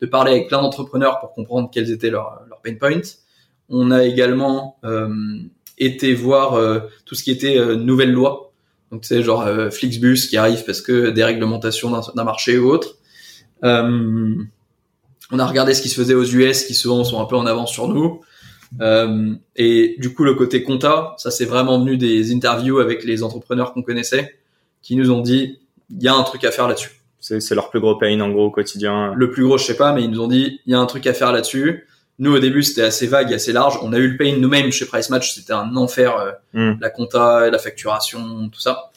de parler avec plein d'entrepreneurs pour comprendre quels étaient leurs leur pain points. On a également été voir tout ce qui était nouvelles lois donc tu sais genre Flixbus qui arrive parce que des réglementations d'un marché ou autre. Euh, on a regardé ce qui se faisait aux US qui souvent sont un peu en avance sur nous. Euh, et du coup le côté compta, ça c'est vraiment venu des interviews avec les entrepreneurs qu'on connaissait qui nous ont dit il y a un truc à faire là-dessus. C'est leur plus gros pain en gros au quotidien. Le plus gros je sais pas mais ils nous ont dit il y a un truc à faire là-dessus. Nous, au début, c'était assez vague, assez large. On a eu le pain nous-mêmes chez Price Match. C'était un enfer, euh, hmm. la compta, la facturation, tout ça.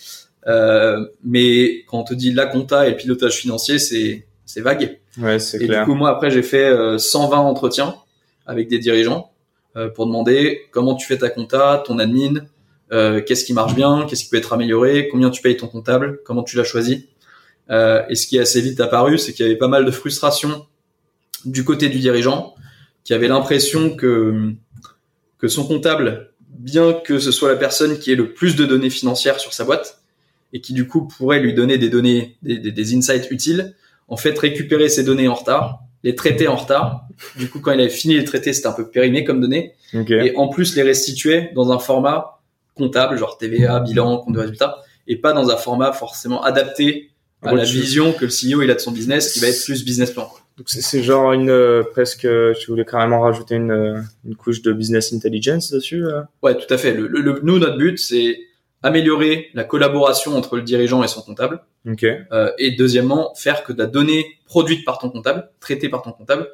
Euh, mais quand on te dit la compta et le pilotage financier, c'est c'est vague. Ouais, c'est clair. Et du coup, moi, après, j'ai fait 120 euh, entretiens avec des dirigeants euh, pour demander comment tu fais ta compta, ton admin, qu'est-ce qui marche bien, qu'est-ce qui peut être amélioré, combien tu payes ton comptable, comment tu l'as choisi. et ce qui est assez vite apparu, c'est qu'il y avait pas mal de frustration du côté du dirigeant qui avait l'impression que, que son comptable, bien que ce soit la personne qui ait le plus de données financières sur sa boîte, et qui du coup pourrait lui donner des données, des, des, insights utiles, en fait récupérer ces données en retard, les traiter en retard. Du coup, quand il avait fini les traiter, c'était un peu périmé comme données. Et en plus, les restituer dans un format comptable, genre TVA, bilan, compte de résultat, et pas dans un format forcément adapté à la vision que le CEO il a de son business, qui va être plus business plan. Donc c'est genre une euh, presque, tu voulais carrément rajouter une, euh, une couche de business intelligence dessus. Euh? Ouais, tout à fait. Le, le, nous notre but c'est améliorer la collaboration entre le dirigeant et son comptable. Okay. Euh, et deuxièmement, faire que la donnée produite par ton comptable, traitée par ton comptable,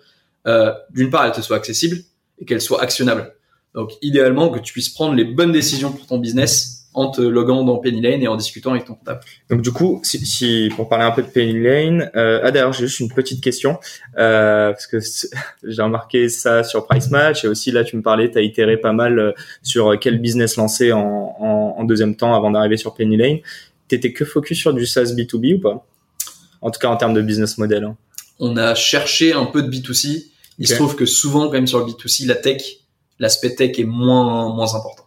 euh, d'une part, elle te soit accessible et qu'elle soit actionnable. Donc, idéalement, que tu puisses prendre les bonnes décisions pour ton business en te loguant dans Penny Lane et en discutant avec ton comptable. Donc du coup, si, si pour parler un peu de Penny Lane, euh, ah d'ailleurs j'ai juste une petite question euh, parce que j'ai remarqué ça sur Price Match et aussi là tu me parlais, tu as itéré pas mal euh, sur quel business lancer en, en, en deuxième temps avant d'arriver sur Penny Lane. T'étais que focus sur du SaaS B2B ou pas? En tout cas en termes de business model. Hein. On a cherché un peu de B2C. Il se trouve que souvent quand même sur le B2C, la tech, l'aspect tech est moins moins important.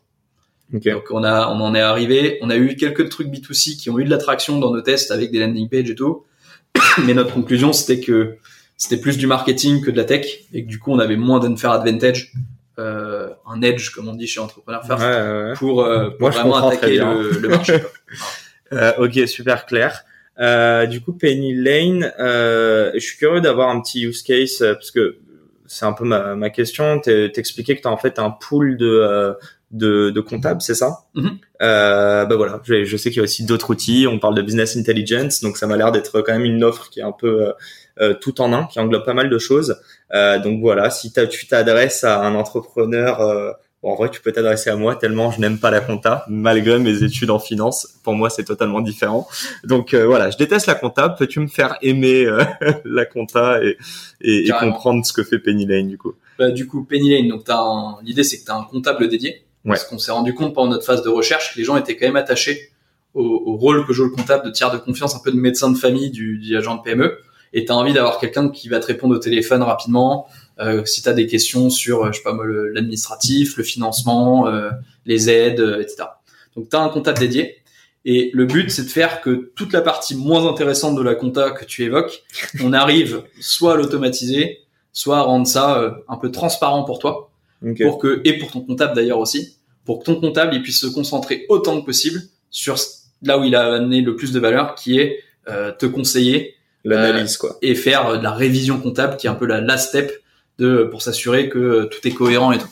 Donc on a, on en est arrivé. On a eu quelques trucs B2C qui ont eu de l'attraction dans nos tests avec des landing pages et tout. Mais notre conclusion, c'était que c'était plus du marketing que de la tech et que du coup, on avait moins d'unfair advantage, euh, un edge comme on dit chez Entrepreneur First, pour, euh, pour vraiment attaquer le, le, marché. euh, ok, super clair. Euh, du coup, Penny Lane, euh, je suis curieux d'avoir un petit use case euh, parce que c'est un peu ma, ma question. T'expliquais que tu as en fait un pool de, euh, de, de comptable, c'est ça? Mhm. euh, Bah voilà, je, je sais qu'il y a aussi d'autres outils. On parle de business intelligence, donc ça m'a l'air d'être quand même une offre qui est un peu euh, euh, tout en un, qui englobe pas mal de choses. Euh, donc voilà, si t'as- tu t'adresses à un entrepreneur, euh, bon, en vrai tu peux t'adresser à moi tellement je n'aime pas la compta, malgré mes études en finance. Pour moi c'est totalement différent. Donc euh, voilà, je déteste la compta. Peux-tu me faire aimer euh, la compta et, et, et comprendre ce que fait Penny Lane du coup? Bah, du coup, Penny Lane, donc l'idée c'est que tu as un comptable dédié. Ouais. Parce qu'on s'est rendu compte pendant notre phase de recherche que les gens étaient quand même attachés au, au rôle que joue le comptable de tiers de confiance, un peu de médecin de famille du, du agent de PME. Et tu as envie d'avoir quelqu'un qui va te répondre au téléphone rapidement. Euh, si tu as des questions sur, euh, je sais pas moi, l'administratif, le financement, euh, les aides, euh, etc. Donc tu as un comptable dédié. Et le but, c'est de faire que toute la partie moins intéressante de la compta que tu évoques, on arrive soit à l'automatiser, soit à rendre ça euh, un peu transparent pour toi, Ok. pour que et pour ton comptable d'ailleurs aussi, pour que ton comptable il puisse se concentrer autant que possible sur là où il a amené le plus de valeur, qui est euh, te conseiller L'analyse quoi. et faire euh, de la révision comptable, qui est un peu la last step de pour s'assurer que euh, tout est cohérent et tout.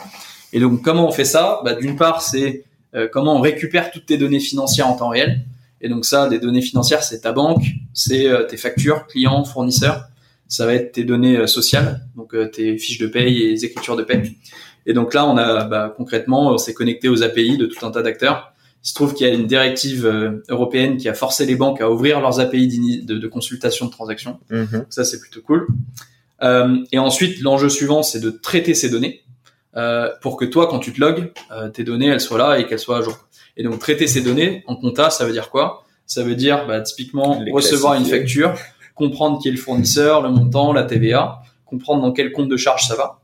Et donc comment on fait ça? Bah, D'une part, c'est euh, comment on récupère toutes tes données financières en temps réel. Et donc ça, des données financières, c'est ta banque, c'est euh, tes factures, clients, fournisseurs. Ça va être tes données euh, sociales, donc euh, tes fiches de paye et les écritures de paye. Et donc là, on a bah, concrètement, on s'est connecté aux API de tout un tas d'acteurs. Il se trouve qu'il y a une directive euh, européenne qui a forcé les banques à ouvrir leurs API de, de consultation de transactions. Mhm. Ça, c'est plutôt cool. Euh, et ensuite, l'enjeu suivant, c'est de traiter ces données euh, pour que toi, quand tu te logs, euh, tes données, elles soient là et qu'elles soient à jour. Et donc, traiter ces données en compta, ça veut dire quoi? Ça veut dire, bah, typiquement, Les recevoir une facture, comprendre qui est le fournisseur, le montant, la TVA, comprendre dans quel compte de charge ça va,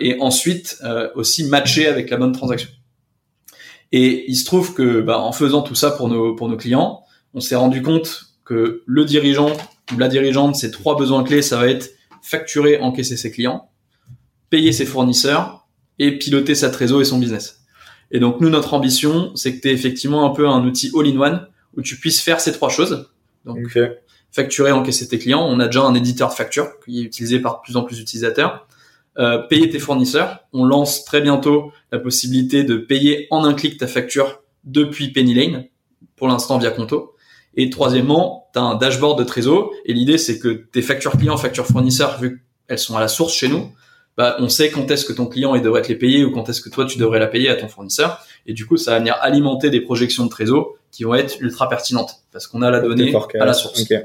et ensuite euh, aussi matcher avec la bonne transaction. Et il se trouve que, bah, en faisant tout ça pour nos pour nos clients, on s'est rendu compte que le dirigeant ou la dirigeante, ses trois besoins clés, ça va être facturer, encaisser ses clients, payer ses fournisseurs et piloter sa trésor et son business. Et donc nous, notre ambition, c'est que tu effectivement un peu un outil all-in-one où tu puisses faire ces trois choses. Donc facturer, encaisser tes clients. On a déjà un éditeur de facture qui est utilisé par de plus en plus d'utilisateurs. Euh, payer tes fournisseurs. On lance très bientôt la possibilité de payer en un clic ta facture depuis Penny Lane, pour l'instant via Conto. Et troisièmement, tu as un dashboard de trésor. Et l'idée, c'est que tes factures clients, factures fournisseurs, vu qu'elles sont à la source chez nous, bah, on sait quand est-ce que ton client il devrait te les payer ou quand est-ce que toi tu devrais la payer à ton fournisseur. Et du coup, ça va venir alimenter des projections de trésor qui vont être ultra pertinentes parce qu'on a la donnée à la source. Ok.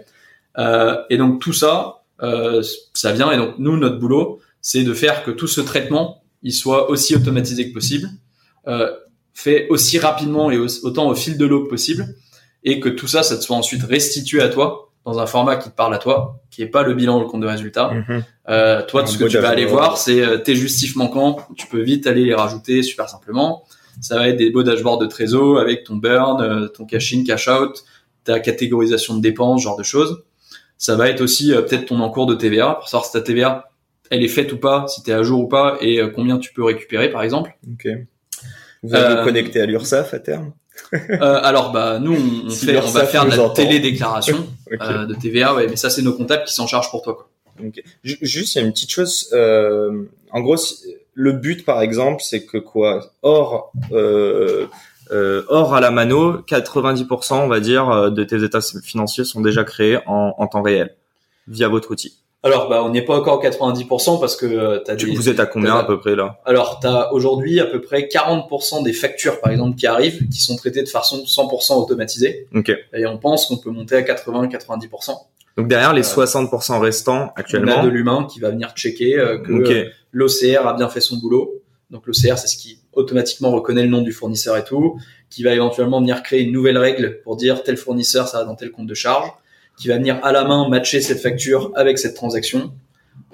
Euh, et donc tout ça, euh, ça vient. Et donc nous, notre boulot, c'est de faire que tout ce traitement, il soit aussi automatisé que possible, euh, fait aussi rapidement et au- autant au fil de l'eau que possible, et que tout ça, ça te soit ensuite restitué à toi dans un format qui te parle à toi, qui est pas le bilan ou le compte de résultat. Mhm. Euh, toi, tout ce que tu vas aller voir, c'est euh, tes justifs manquants. Tu peux vite aller les rajouter super simplement. Ça va être des beaux dashboards de trésor avec ton burn, euh, ton cash in, cash out, ta catégorisation de dépenses, genre de choses. Ça va être aussi euh, peut-être ton encours de TVA pour savoir si ta TVA elle est faite ou pas, si tu es à jour ou pas et euh, combien tu peux récupérer par exemple. Ok. Vous allez Euh, vous connecter à l'URSSAF à terme Euh, alors bah nous on, on Si fait on va faire de la télédéclaration Ok. euh, de TVA ouais, mais ça c'est nos comptables qui s'en chargent pour toi quoi. Ok. Ju- Juste, il y a une petite chose. euh, en gros, le but, par exemple, c'est que quoi Or, euh, euh, or à la mano, 90%, on va dire, euh, de tes états financiers sont déjà créés en, en temps réel via votre outil. Alors bah on n'est pas encore à 90% parce que euh, Tu- des- vous êtes à combien à peu près là? Alors, tu as aujourd'hui à peu près 40% des factures, par exemple, qui arrivent, qui sont traitées de façon 100% automatisée. Ok. Et on pense qu'on peut monter à 80-90%. Donc derrière les Euh, 60% restants On a actuellement. de l'humain qui va venir checker euh, que euh, l'OCR a bien fait son boulot. Donc l'OCR, c'est ce qui automatiquement reconnaît le nom du fournisseur et tout, qui va éventuellement venir créer une nouvelle règle pour dire tel fournisseur, ça va dans tel compte de charge, qui va venir à la main matcher cette facture avec cette transaction.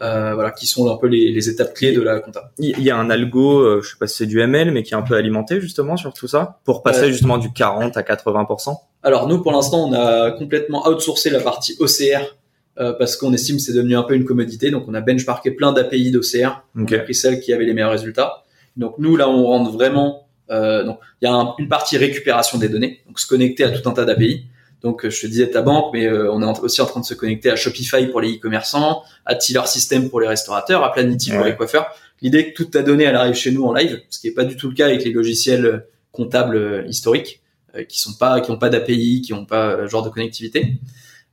Euh, voilà, qui sont un peu les, les étapes clés de la compta. Il y a un algo, euh, je sais pas si c'est du ML, mais qui est un peu alimenté justement sur tout ça pour passer Ouais. justement du 40 à 80%. Alors nous, pour l'instant, on a complètement outsourcé la partie OCR euh, parce qu'on estime que c'est devenu un peu une commodité. Donc on a benchmarké plein d'API d'OCR. Ok. On a pris celles qui avaient les meilleurs résultats. Donc nous, là, on rentre vraiment. Euh, donc il y a un- une partie récupération des données, donc se connecter à tout un tas d'API. Donc euh, je te disais ta banque, mais euh, on est aussi en train de se connecter à Shopify pour les e-commerçants, à Tiller System pour les restaurateurs, à Planity pour les coiffeurs. l'idée que toute ta donnée elle arrive chez nous en live, ce qui est pas du tout le cas avec les logiciels comptables historiques qui sont pas qui ont pas d'API, qui ont pas genre de connectivité.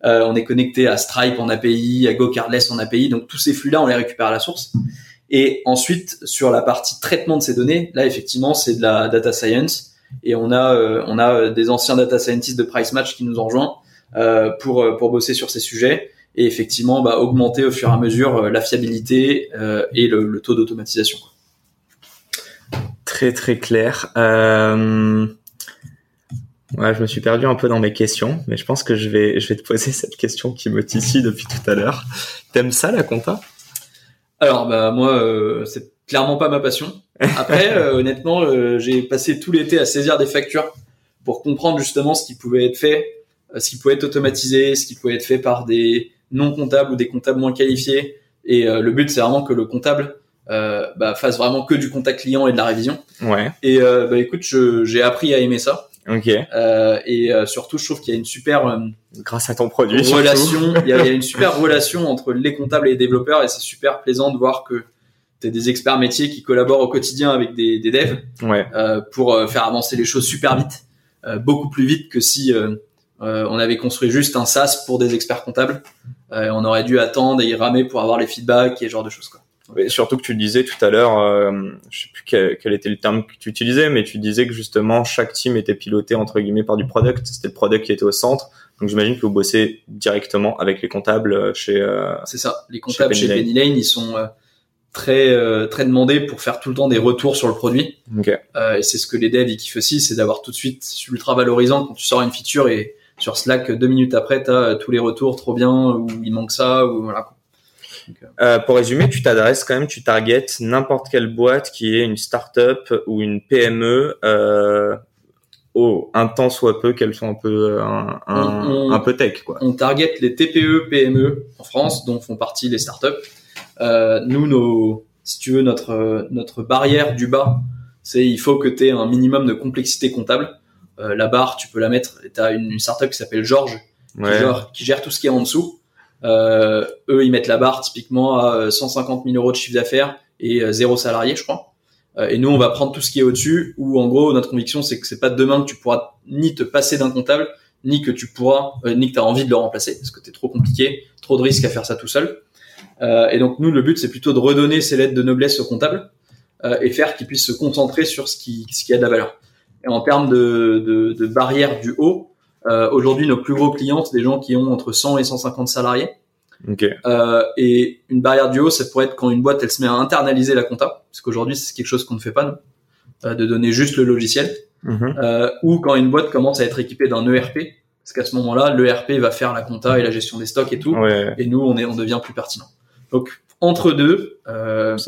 on est connecté à Stripe en API, à GoCardless en API, donc tous ces flux-là on les récupère à la source. Et ensuite sur la partie traitement de ces données, là effectivement c'est de la data science et on a euh, on a des anciens data scientists de Price Match qui nous ont rejoints euh, pour pour bosser sur ces sujets et effectivement bah, augmenter au fur et à mesure euh, la fiabilité et le, taux d'automatisation. Très très clair. Euh... Ouais, je me suis perdu un peu dans mes questions, mais je pense que je vais, je vais te poser cette question qui me titille depuis tout à l'heure. T'aimes ça la compta? Alors, bah moi, c'est clairement pas ma passion. Après, euh, honnêtement, euh, j'ai passé tout l'été à saisir des factures pour comprendre justement ce qui pouvait être fait, euh, ce qui pouvait être automatisé, ce qui pouvait être fait par des non comptables ou des comptables moins qualifiés. Et le but, c'est vraiment que le comptable bah, fasse vraiment que du contact client et de la révision. Ouais. Et bah écoute, j'ai appris à aimer ça. Ok. et surtout, je trouve qu'il y a une super grâce à ton produit relation. Il y, a, il y, a, une super relation entre les comptables et les développeurs, et c'est super plaisant de voir que des experts métiers qui collaborent au quotidien avec des, des devs euh, pour euh, faire avancer les choses super vite, euh, beaucoup plus vite que si on avait construit juste un SaaS pour des experts comptables. on aurait dû attendre et y ramer pour avoir les feedbacks et ce genre de choses. Quoi. surtout que tu disais tout à l'heure, je sais plus quel, était le terme que tu utilisais, mais tu disais que justement chaque team était piloté entre guillemets par du product. C'était le product qui était au centre. Donc j'imagine que vous bossez directement avec les comptables chez. C'est ça. Les comptables chez Penny Lane, ils sont très euh, très demandé pour faire tout le temps des retours sur le produit. Euh, et c'est ce que les devs ils kiffent aussi, c'est d'avoir tout de suite ultra valorisant quand tu sors une feature et sur Slack deux minutes après t'as euh, tous les retours trop bien ou il manque ça ou voilà. Euh, pour résumer, tu t'adresses quand même, tu targetes n'importe quelle boîte qui est une start-up ou une PME, au un temps soit peu qu'elles sont un peu un, un, un, peu tech quoi. On target les TPE, PME en France, dont font partie les start-up euh, nous, nos, si tu veux, notre notre barrière du bas, c'est il faut que tu aies un minimum de complexité comptable. Euh, la barre, tu peux la mettre. Tu as une, une, startup qui s'appelle George, qui, gère, tout ce qui est en dessous. Euh, eux, ils mettent la barre typiquement à 150 000 euros de chiffre d'affaires et zéro salarié, je crois. et nous, on va prendre tout ce qui est au-dessus. Où en gros, notre conviction, c'est que c'est pas demain que tu pourras ni te passer d'un comptable, ni que tu pourras, ni que tu as envie de le remplacer, parce que t'es trop compliqué, trop de risques à faire ça tout seul. Euh, et donc nous, le but, c'est plutôt de redonner ces lettres de noblesse au comptable euh, et faire qu'il puisse se concentrer sur ce qui, ce qui a de la valeur. Et en termes de, de, de barrière du haut, euh, aujourd'hui, nos plus gros clients, c'est des gens qui ont entre 100 et 150 salariés. Okay. Euh, et une barrière du haut, ça pourrait être quand une boîte, elle se met à internaliser la compta, parce qu'aujourd'hui, c'est quelque chose qu'on ne fait pas, nous, euh, de donner juste le logiciel, mm-hmm. euh, ou quand une boîte commence à être équipée d'un ERP, parce qu'à ce moment-là, l'ERP va faire la compta et la gestion des stocks et tout, ouais. et nous, on, est, on devient plus pertinent. Donc entre deux, euh,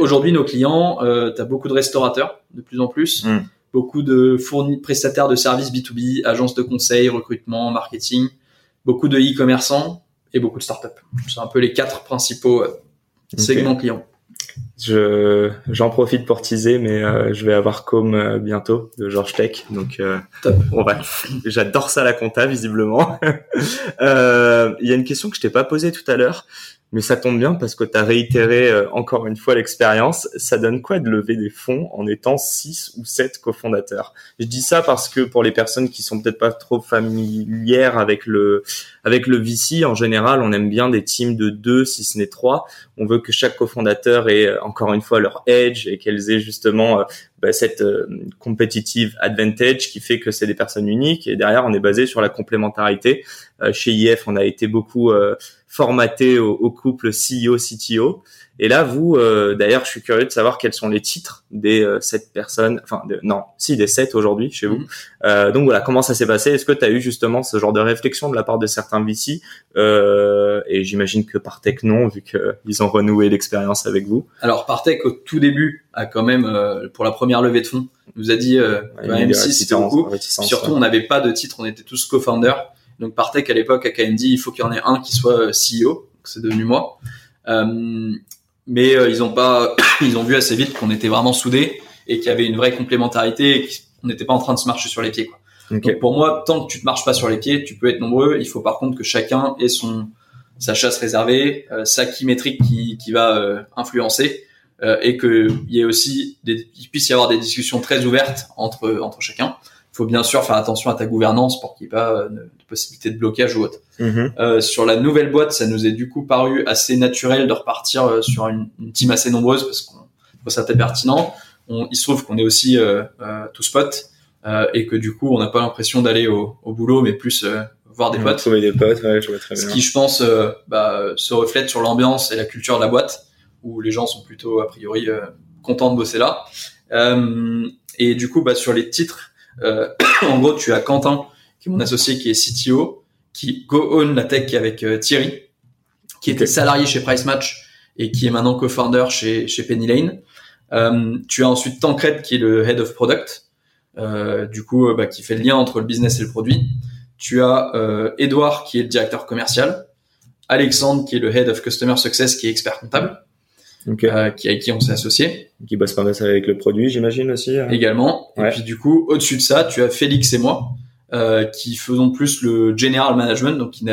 aujourd'hui nos clients, euh, tu as beaucoup de restaurateurs de plus en plus, mm. beaucoup de fournis, prestataires de services B2B, agences de conseil, recrutement, marketing, beaucoup de e-commerçants et beaucoup de startups. C'est un peu les quatre principaux euh, segments clients. Je j'en profite pour teaser, mais euh, je vais avoir comme euh, bientôt de George Tech, donc euh, on va. J'adore ça la compta visiblement. Il y a une question que je t'ai pas posée tout à l'heure mais ça tombe bien parce que tu as réitéré euh, encore une fois l'expérience. Ça donne quoi de lever des fonds en étant 6 ou 7 cofondateurs? Je dis ça parce que pour les personnes qui sont peut-être pas trop familières avec le avec le VC, en général, on aime bien des teams de 2, si ce n'est 3. On veut que chaque cofondateur ait euh, encore une fois leur edge et qu'elles aient justement euh, bah, cette competitive advantage qui fait que c'est des personnes uniques. Et derrière, on est basé sur la complémentarité. chez IF, on a été beaucoup formaté au, au couple CEO-CTO. Et là, vous, euh, d'ailleurs, je suis curieux de savoir quels sont les titres des euh, sept personnes, enfin, non, si, des sept aujourd'hui chez vous. Mhm. Euh, donc voilà, comment ça s'est passé? Est-ce que tu as eu justement ce genre de réflexion de la part de certains VC euh, Et j'imagine que Partech non, vu qu'ils ont renoué l'expérience avec vous. Alors Partech, au tout début, a quand même, euh, pour la première levée de fonds, nous a dit euh, même si c'était beaucoup. Surtout, on n'avait pas de titre, on était tous co-founders. Donc Partech à l'époque à KND, il faut qu'il y en ait un qui soit euh, CEO, c'est devenu moi. Euh, mais euh, ils ont pas, ils ont vu assez vite qu'on était vraiment soudés et qu'il y avait une vraie complémentarité et qu'on n'était pas en train de se marcher sur les pieds. Quoi. Donc pour moi, tant que tu te marches pas sur les pieds, tu peux être nombreux. Il faut par contre que chacun ait son sa chasse réservée, sa key métrique qui, qui va influencer. et que il y ait aussi des, il puisse y avoir des discussions très ouvertes entre entre chacun. Il faut bien sûr faire attention à ta gouvernance pour qu'il n'y ait pas de, possibilité de blocage ou autre. Mhm. Euh, sur la nouvelle boîte, ça nous est du coup paru assez naturel de repartir euh, sur une, une team assez nombreuse parce qu'on trouve ça très pertinent. On, il se trouve qu'on est aussi euh, euh, tout spot euh, et que du coup on n'a pas l'impression d'aller au, au boulot, mais plus euh, voir des potes. Trouver des potes, ouais, je vois très Ce bien. qui, je pense, euh, bah, se reflète sur l'ambiance et la culture de la boîte, où les gens sont plutôt a priori euh, contents de bosser là. Euh, et du coup, bah, sur les titres, euh, en gros, tu as Quentin, qui est mon associé, qui est CTO, qui go-own la tech avec euh, Thierry, qui était salarié chez Price Match et qui est maintenant co-founder chez, chez Penny Lane. Euh, tu as ensuite Tancred, qui est le head of product, euh, du coup, euh, bah, qui fait le lien entre le business et le produit. Tu as euh, Edouard, qui est le directeur commercial. Alexandre, qui est le head of customer success, qui est expert comptable, Ok. euh, qui avec qui on s'est associé Qui bosse pas mal avec le produit, j'imagine aussi. hein. également. Ouais. Et puis du coup, au-dessus de ça, tu as Félix et moi, euh, qui faisons plus le general management, donc qui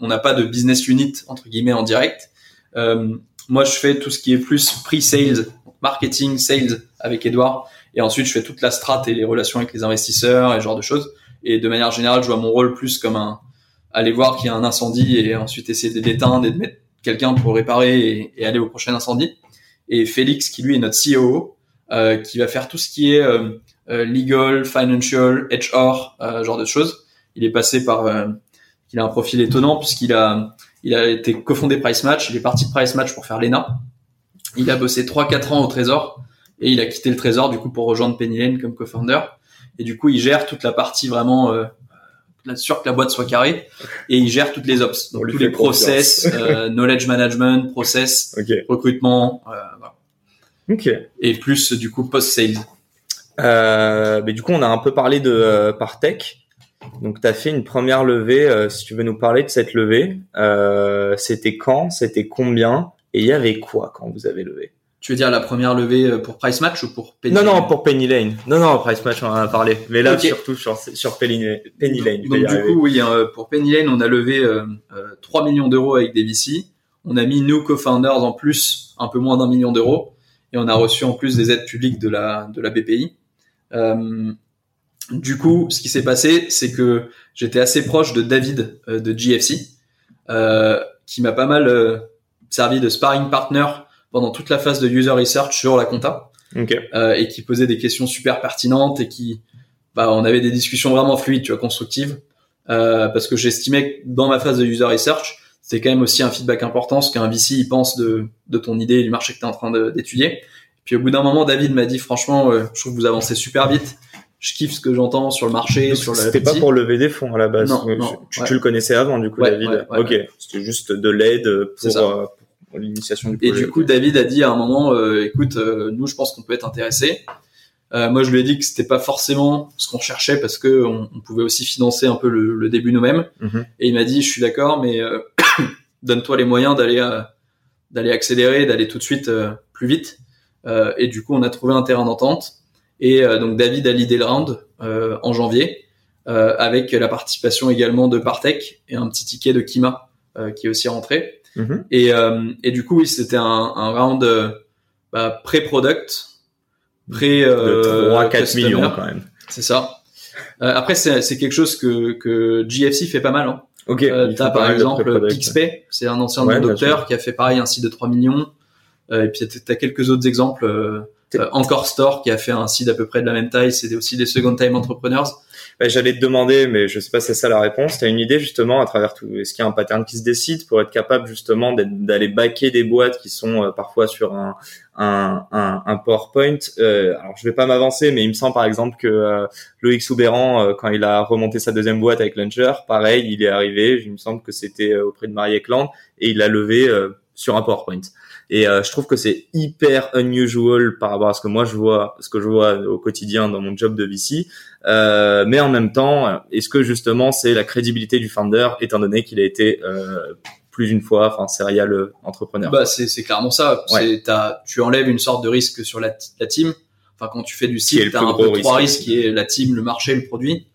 on n'a pas de business unit entre guillemets en direct. Euh, moi, je fais tout ce qui est plus pre-sales, marketing, sales avec Edouard, et ensuite je fais toute la strat et les relations avec les investisseurs et ce genre de choses. Et de manière générale, je vois mon rôle plus comme un aller voir qu'il y a un incendie et ensuite essayer de l'éteindre et de mettre quelqu'un pour réparer et, aller au prochain incendie. Et Félix, qui lui est notre CEO, euh, qui va faire tout ce qui est euh, euh, legal, financial, HR, euh, genre de choses. Il est passé par, euh, il a un profil étonnant puisqu'il a, il a été cofondé Price Match. Il est parti de Price Match pour faire l'ENA. Il a bossé 3-4 ans au Trésor et il a quitté le Trésor du coup pour rejoindre Penny Lane comme co-founder. Et du coup, il gère toute la partie vraiment euh, sûr que la boîte soit carrée et il gère toutes les ops, On donc tous les process, euh, knowledge management, process, recrutement, euh, voilà. Ok. et plus du coup post sales. Euh, mais du coup, on a un peu parlé de euh, Partech. Donc, tu as fait une première levée. si tu veux nous parler de cette levée, euh, c'était quand? C'était combien? Et il y avait quoi quand vous avez levé? Tu veux dire la première levée euh, pour Price Match ou pour Penny Non, non, Lane pour Penny Lane. Non, non, Price Match, on en a parlé. Mais là, surtout sur, sur Penny, Penny Lane. Donc du coup, oui, euh, pour Penny Lane, on a levé euh, euh, 3 millions d'euros avec des VC. On a mis nous co-founders en plus un peu moins d'un million d'euros et on a reçu en plus des aides publiques de la de la BPI. Euh, du coup, ce qui s'est passé, c'est que j'étais assez proche de David euh, de GFC, euh, qui m'a pas mal euh, servi de sparring partner pendant toute la phase de user research sur la compta Ok. euh, et qui posait des questions super pertinentes et qui, bah, on avait des discussions vraiment fluides, tu vois, constructives, euh, parce que j'estimais que dans ma phase de user research, c'était quand même aussi un feedback important, ce qu'un VC il pense de, de ton idée et du marché que tu es en train d'étudier. Puis au bout d'un moment, David m'a dit, franchement, euh, je trouve que vous avancez super vite. Je kiffe ce que j'entends sur le marché, Donc, sur la C'était pas pour lever des fonds à la base. Non, Euh, non, tu, ouais. tu le connaissais avant, du coup, Ouais, David. ouais, ok. C'était juste de l'aide pour l'initiation du Et projet. du coup, David a dit à un moment, euh, écoute, euh, nous, je pense qu'on peut être intéressé. Euh, moi, je lui ai dit que c'était pas forcément ce qu'on cherchait parce que on, on pouvait aussi financer un peu le, le début nous-mêmes. Mhm. Et il m'a dit, je suis d'accord, mais donne-toi les moyens d'aller d'aller accélérer, d'aller tout de suite plus vite. Et du coup, on a trouvé un terrain d'entente. Et donc, David a l'idée le round euh, en janvier, euh, avec la participation également de Partech et un petit ticket de Kima euh, qui est aussi rentré. Mhm. Et, euh, et du coup, oui, c'était un, un round euh, bah, pré-product, pré de euh, 3 4 customer. millions quand même. C'est ça. Euh, après, c'est c'est quelque chose que, que GFC fait pas mal. Hein. Ok. Euh, T'as par de exemple. Pixpay, c'est un ancien Ouais, de docteur qui a fait pareil un site de 3 millions. Euh, et puis t'as- quelques autres exemples. Encore Store qui a fait un site à peu près de la même taille. C'est aussi des second time entrepreneurs. Ouais, J'allais te demander, mais je sais pas si c'est ça la réponse. T'as une idée justement à travers tout Est-ce qu'il y a un pattern qui se décide pour être capable justement d'aller backer des boîtes qui sont euh, parfois sur un, un, un, PowerPoint? Euh, Alors je vais pas m'avancer, mais il me semble par exemple que euh, Loïc Soubéran, euh, quand il a remonté sa deuxième boîte avec Launcher, pareil, il est arrivé. Il me semble que c'était euh, auprès de Marie Ekland et il a levé euh, sur un PowerPoint. Et euh, je trouve que c'est hyper unusual par rapport à ce que moi je vois, ce que je vois au quotidien dans mon job de VC. Euh, mais en même temps, est-ce que justement c'est la crédibilité du founder, étant donné qu'il a été euh, plus d'une fois, enfin serial entrepreneur? Bah, c'est c'est clairement ça. Ouais. C'est t'as- tu enlèves une sorte de risque sur la, la team. Enfin, quand tu fais du site, t'as un peu trois risque. risques qui est la team, le marché, le produit.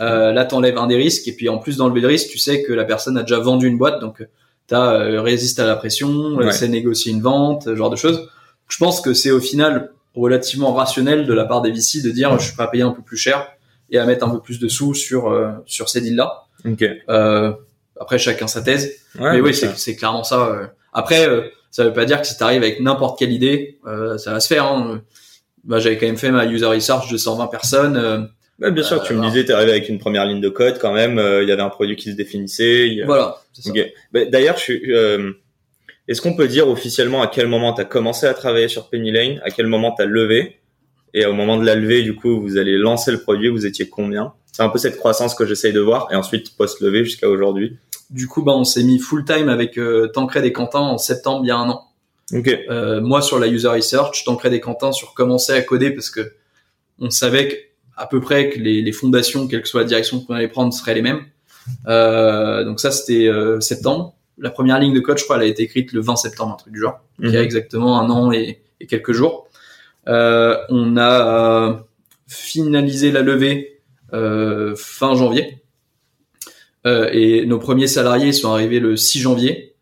Euh, là, t'enlèves un des risques et puis en plus d'enlever le risque, tu sais que la personne a déjà vendu une boîte, donc t'as euh, résiste à la pression, Ouais. sait négocier une vente, ce genre de choses. je pense que c'est au final relativement rationnel de la part des VC de dire je suis prêt à payer un peu plus cher et à mettre un peu plus de sous sur euh, sur ces deals là. Ok. Euh, après chacun sa thèse, Ouais, mais oui c'est c'est clairement ça. euh. Après euh, ça veut pas dire que si t'arrives avec n'importe quelle idée, euh, ça va se faire. Hein. Bah, j'avais quand même fait ma user research de 120 personnes. Euh, Ouais, bien sûr, tu Euh, me disais, t'es arrivé avec une première ligne de code quand même. euh, Il y avait un produit qui se définissait. y Voilà. c'est ça. Ok. Bah, D'ailleurs, je suis. euh, Est-ce qu'on peut dire officiellement à quel moment t'as commencé à travailler sur Penny Lane, à quel moment t'as levé, et au moment de la levée, du coup, vous allez lancer le produit, vous étiez combien? C'est un peu cette croissance que j'essaye de voir, et ensuite post levée jusqu'à aujourd'hui. Du coup, bah, on s'est mis full time avec euh, Tancred et Quentin en septembre il y a un an. Ok. Euh, moi sur la user research, Tancred et Quentin sur commencer à coder parce que on savait que, à peu près que les, les fondations, quelle que soit la direction qu'on allait prendre, seraient les mêmes. Euh, donc ça c'était euh, septembre. La première ligne de code, je crois, elle a été écrite le 20 septembre, un truc du genre, il y a Mhm. exactement un an et, et quelques jours. Euh, on a euh, finalisé la levée euh, fin janvier. Euh, et nos premiers salariés sont arrivés le 6 janvier,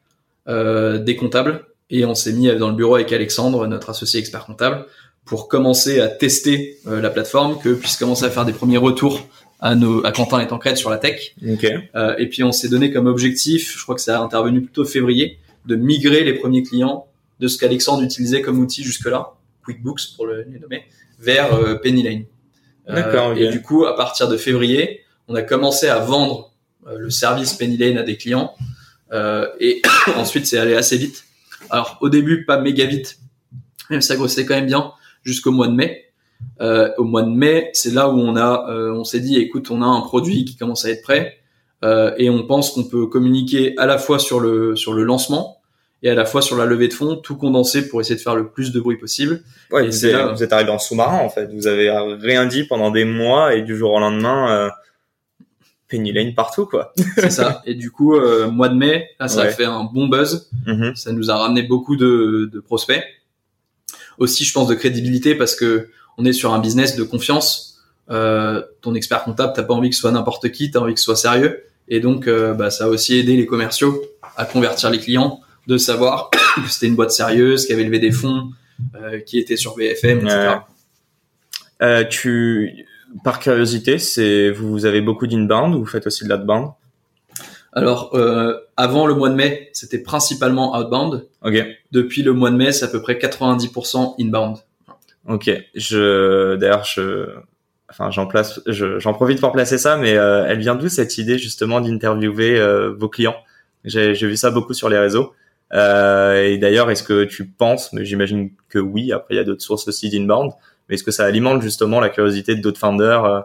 euh, des comptables, et on s'est mis dans le bureau avec Alexandre, notre associé expert comptable, pour commencer à tester euh, la plateforme, que puisse commencer à faire des premiers retours à nos à Quentin et Tancred sur la tech. Ok. Euh, et puis on s'est donné comme objectif, je crois que ça a intervenu plutôt février, de migrer les premiers clients de ce qu'Alexandre utilisait comme outil jusque-là, QuickBooks pour le, les nommer, vers euh, Penny Lane. Euh, D'accord, ok. Et du coup, à partir de février, on a commencé à vendre euh, le service Penny Lane à des clients. Euh, et ensuite, c'est allé assez vite. Alors, au début, pas méga vite, mais ça grossait quand même bien jusqu'au mois de mai. Euh, au mois de mai, c'est là où on a, euh, on s'est dit, écoute, on a un produit qui commence à être prêt, euh, et on pense qu'on peut communiquer à la fois sur le sur le lancement et à la fois sur la levée de fonds, tout condensé pour essayer de faire le plus de bruit possible. Ouais, vous, êtes, là- vous êtes arrivé en sous-marin en fait. Vous avez rien dit pendant des mois et du jour au lendemain, euh, Penny Lane partout quoi. C'est ça. Et du coup, euh, mois de mai, là, ça a fait un bon buzz. Mhm. Ça nous a ramené beaucoup de, de prospects. Aussi, je pense de crédibilité parce que on est sur un business de confiance. Euh, ton expert comptable, t'as pas envie que ce soit n'importe qui, t'as envie que ce soit sérieux. Et donc, euh, bah, ça a aussi aidé les commerciaux à convertir les clients, de savoir que c'était une boîte sérieuse, qui avait levé des fonds, euh, qui était sur BFM, etc. Euh, tu, par curiosité, c'est vous, avez beaucoup d'inbound ou vous faites aussi de l'outbound? Alors, euh, avant le mois de mai, c'était principalement outbound. Ok. Depuis le mois de mai, c'est à peu près 90% inbound. Ok. Je, d'ailleurs, je, enfin, j'en place, je- j'en profite pour placer ça, mais euh, elle vient d'où cette idée justement d'interviewer euh, vos clients? J'ai, vu ça beaucoup sur les réseaux. Euh, et d'ailleurs, est-ce que tu penses, mais j'imagine que oui. Après, il y a d'autres sources aussi d'inbound. Mais est-ce que ça alimente justement la curiosité de d'autres founders euh,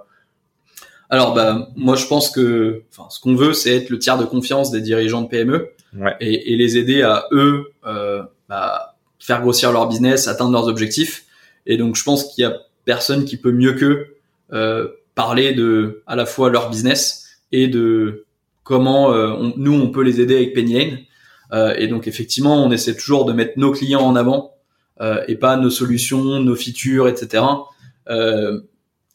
Alors, bah, moi, je pense que, enfin, ce qu'on veut, c'est être le tiers de confiance des dirigeants de PME Ouais. et, et les aider à eux euh, bah, faire grossir leur business, atteindre leurs objectifs. Et donc, je pense qu'il y a personne qui peut mieux qu'eux euh, parler de à la fois leur business et de comment euh, on- nous on peut les aider avec Penny Lane. Euh, et donc, effectivement, on essaie toujours de mettre nos clients en avant euh, et pas nos solutions, nos features, etc. Euh,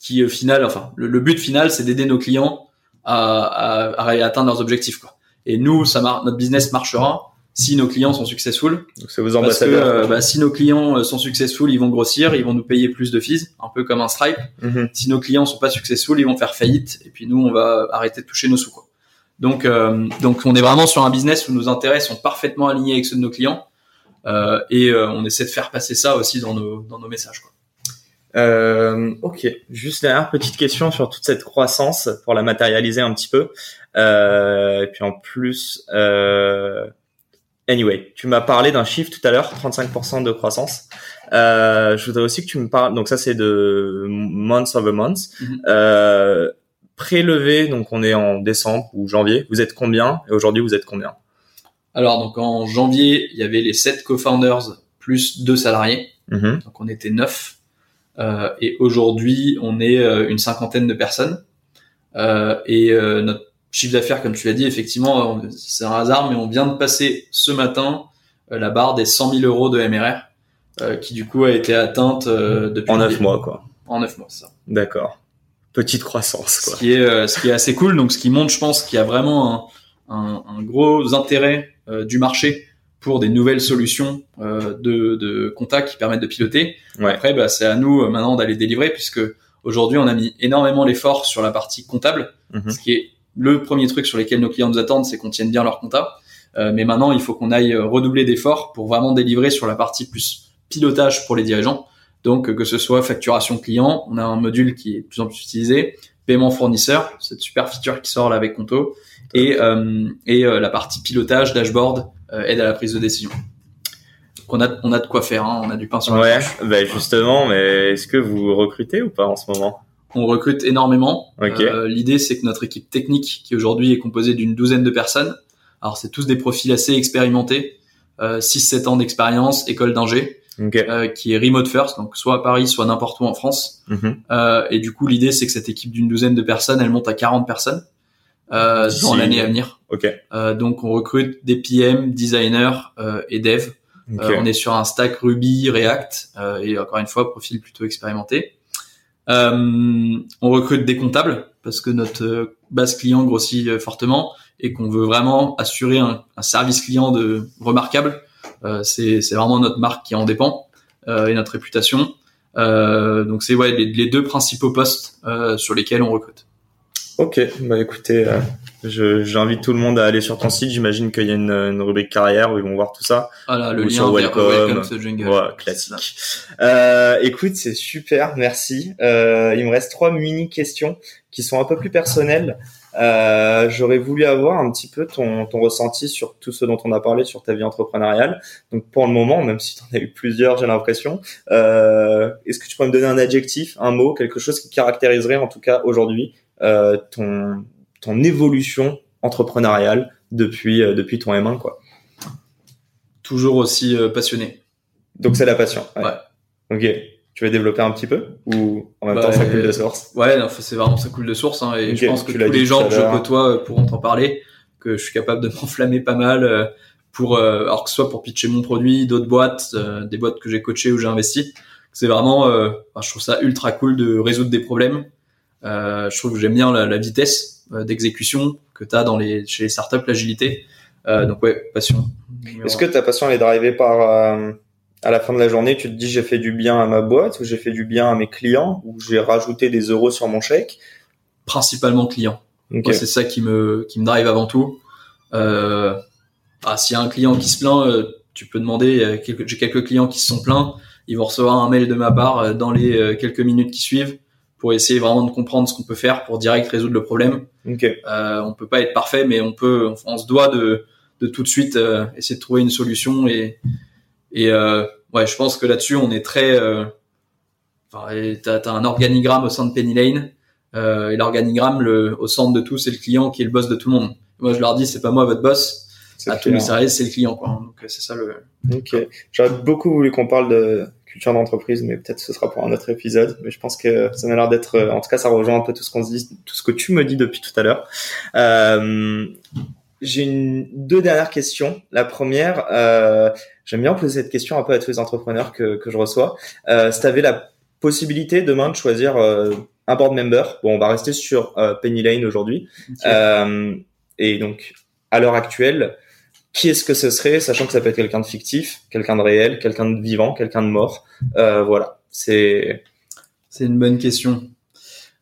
qui au final, enfin, le, le but final, c'est d'aider nos clients à, à, à atteindre leurs objectifs. Quoi. Et nous, ça notre business marchera si nos clients sont successful. Donc c'est vos Parce que ambassadeurs. euh, bah, si nos clients euh, sont successful, ils vont grossir, ils vont nous payer plus de fees, un peu comme un Stripe. Mhm. Si nos clients sont pas successful, ils vont faire faillite, et puis nous, on va arrêter de toucher nos sous. Quoi. Donc, euh, donc, on est vraiment sur un business où nos intérêts sont parfaitement alignés avec ceux de nos clients, euh, et euh, on essaie de faire passer ça aussi dans nos dans nos messages. Quoi. Euh, ok, juste dernière petite question sur toute cette croissance pour la matérialiser un petit peu. Euh, et puis en plus, euh, anyway, tu m'as parlé d'un chiffre tout à l'heure, 35% de croissance. Euh, je voudrais aussi que tu me parles, donc ça c'est de months over months. Mm prélevé, donc on est en décembre ou janvier, vous êtes combien et aujourd'hui vous êtes combien? Alors donc en janvier, il y avait les 7 co-founders plus 2 salariés, mhm. donc on était 9 et aujourd'hui, on est euh, une cinquantaine de personnes. Euh, et euh, notre chiffre d'affaires, comme tu l'as dit, effectivement, c'est un hasard, mais on vient de passer ce matin euh, la barre des 100 000 euros de MRR, euh, qui du coup a été atteinte euh, depuis En le neuf début. mois, quoi. En neuf mois, c'est ça. D'accord. Petite croissance, Ce quoi. qui est, euh, ce qui est assez cool. Donc, ce qui montre, je pense, qu'il y a vraiment un, un, un gros intérêt euh, du marché pour des nouvelles solutions euh, de, de contact qui permettent de piloter. Après, bah, c'est à nous euh, maintenant d'aller délivrer puisque aujourd'hui on a mis énormément l'effort sur la partie comptable, mhm. ce qui est le premier truc sur lequel nos clients nous attendent, c'est qu'on tienne bien leur compta. Euh, mais maintenant, il faut qu'on aille redoubler d'efforts pour vraiment délivrer sur la partie plus pilotage pour les dirigeants. Donc que ce soit facturation client, on a un module qui est de plus en plus utilisé, paiement fournisseur, cette super feature qui sort là avec Conto, et, euh, et euh, la partie pilotage, dashboard, euh, aide à la prise de décision. Donc on a, on a de quoi faire, hein, on a du pain sur la Ouais, bah justement, mais est-ce que vous recrutez ou pas en ce moment? On recrute énormément. Euh, L'idée, c'est que notre équipe technique, qui aujourd'hui est composée d'une douzaine de personnes, alors c'est tous des profils assez expérimentés, euh, 6-7 ans d'expérience, école d'ingé, euh, qui est remote first, donc soit à Paris, soit n'importe où en France. Mhm. euh, et du coup, l'idée, c'est que cette équipe d'une douzaine de personnes, elle monte à 40 personnes euh, dans l'année à venir. Okay. Euh, donc, on recrute des PM, designers euh, et devs. Euh, on est sur un stack Ruby, React et encore une fois, profil plutôt expérimenté. on recrute des comptables parce que notre base client grossit fortement et qu'on veut vraiment assurer un, un, service client de remarquable. c'est vraiment notre marque qui en dépend et notre réputation. donc c'est ouais les, les, deux principaux postes sur lesquels on recrute. Ok, bah écoutez, euh, j'invite tout le monde à aller sur ton site. J'imagine qu'il y a une, une, rubrique carrière où ils vont voir tout ça. Voilà, le lien sur Welcome. Jungle. Voilà, classique. Euh, écoute, c'est super, merci. Euh, il me reste trois mini questions qui sont un peu plus personnelles. Euh, J'aurais voulu avoir un petit peu ton, ton ressenti sur tout ce dont on a parlé sur ta vie entrepreneuriale. Donc pour le moment, même si tu en as eu plusieurs, j'ai l'impression, euh, est-ce que tu pourrais me donner un adjectif, un mot, quelque chose qui caractériserait en tout cas aujourd'hui euh, ton ton évolution entrepreneuriale depuis euh, depuis ton M1 quoi. Toujours aussi euh, passionné. Donc c'est la passion. Ouais. Ok. Tu veux développer un petit peu ou en même temps ça coule de source? Ouais, c'est vraiment ça coule de source hein, et je pense que tous les gens que je côtoie pourront t'en parler, que je suis capable de m'enflammer pas mal pour alors que ce soit pour pitcher mon produit, d'autres boîtes, des boîtes que j'ai coachées ou j'ai investi. C'est vraiment, je trouve ça ultra cool de résoudre des problèmes euh, je trouve que j'aime bien la, la vitesse euh, d'exécution que tu as dans les, chez les startups, l'agilité. Euh, donc ouais, passion. Est-ce que ta passion elle est drivée par à la fin de la journée, tu te dis j'ai fait du bien à ma boîte ou j'ai fait du bien à mes clients ou j'ai rajouté des euros sur mon chèque? Principalement clients. Okay. c'est ça qui me qui me drive avant tout. Euh, ah, s'il y a un client qui se plaint, tu peux demander. J'ai quelques clients qui se sont plaints. Ils vont recevoir un mail de ma part dans les quelques minutes qui suivent pour essayer vraiment de comprendre ce qu'on peut faire pour direct résoudre le problème. Okay. Euh, on peut pas être parfait, mais on peut, on, se doit de, de tout de suite euh, essayer de trouver une solution et et euh, ouais, je pense que là-dessus on est très, euh, enfin, t'as as un organigramme au sein de Penny Lane euh, et l'organigramme, le, au centre de tout, c'est le client qui est le boss de tout le monde. Moi, je leur dis, c'est pas moi votre boss. À tous les services, c'est le client, quoi. Donc c'est ça le. Ok. J'aurais beaucoup voulu qu'on parle de culture d'entreprise, mais peut-être ce sera pour un autre épisode. Mais je pense que ça m'a l'air d'être, euh, en tout cas, ça rejoint un peu tout ce qu'on se dit, tout ce que tu me dis depuis tout à l'heure. Euh, j'ai une, deux dernières questions. La première, euh, j'aime bien poser cette question un peu à tous les entrepreneurs que, que je reçois. Euh, si tu avais la possibilité demain de choisir euh, un board member, bon, on va rester sur euh, Penny Lane aujourd'hui. et donc, à l'heure actuelle, qui est-ce que ce serait, sachant que ça peut être quelqu'un de fictif, quelqu'un de réel, quelqu'un de vivant, quelqu'un de mort. Euh, voilà, c'est. C'est une bonne question.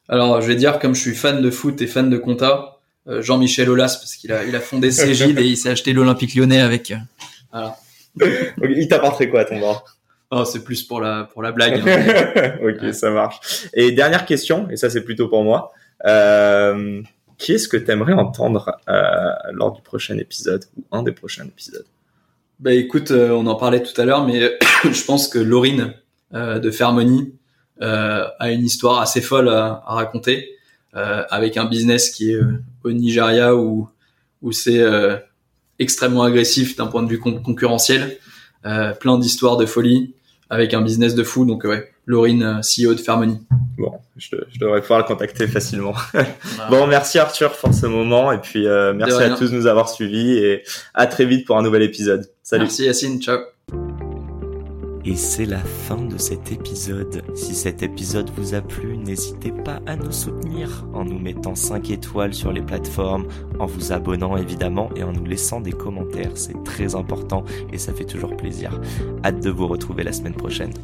Alors, je vais dire, comme je suis fan de foot et fan de compta, euh, Jean-Michel Aulas, parce qu'il a, il a fondé Cégide et il s'est acheté l'Olympique Lyonnais avec. Euh, voilà. il t'apporterait quoi, ton bord Oh, c'est plus pour la pour la blague. Hein. ok, ça marche. Et dernière question, et ça c'est plutôt pour moi. Euh, qui est-ce que tu aimerais entendre euh, lors du prochain épisode ou un des prochains épisodes? Bah écoute, euh, on en parlait tout à l'heure, mais je pense que Laurine euh, de Fairmoney euh, a une histoire assez folle à, à raconter, euh, avec un business qui est au Nigeria où où c'est extrêmement agressif d'un point de vue concurrentiel, plein d'histoires de folie, avec un business de fou. Donc ouais, Laurine, CEO de Fairmoney. Bon, je, je, devrais pouvoir le contacter facilement. bon, merci Arthur pour ce moment et puis euh, merci à tous de nous avoir suivis et à très vite pour un nouvel épisode. Salut. Merci Yacine, ciao. Et c'est la fin de cet épisode. Si cet épisode vous a plu, n'hésitez pas à nous soutenir en nous mettant 5 étoiles sur les plateformes, en vous abonnant évidemment et en nous laissant des commentaires. C'est très important et ça fait toujours plaisir. Hâte de vous retrouver la semaine prochaine.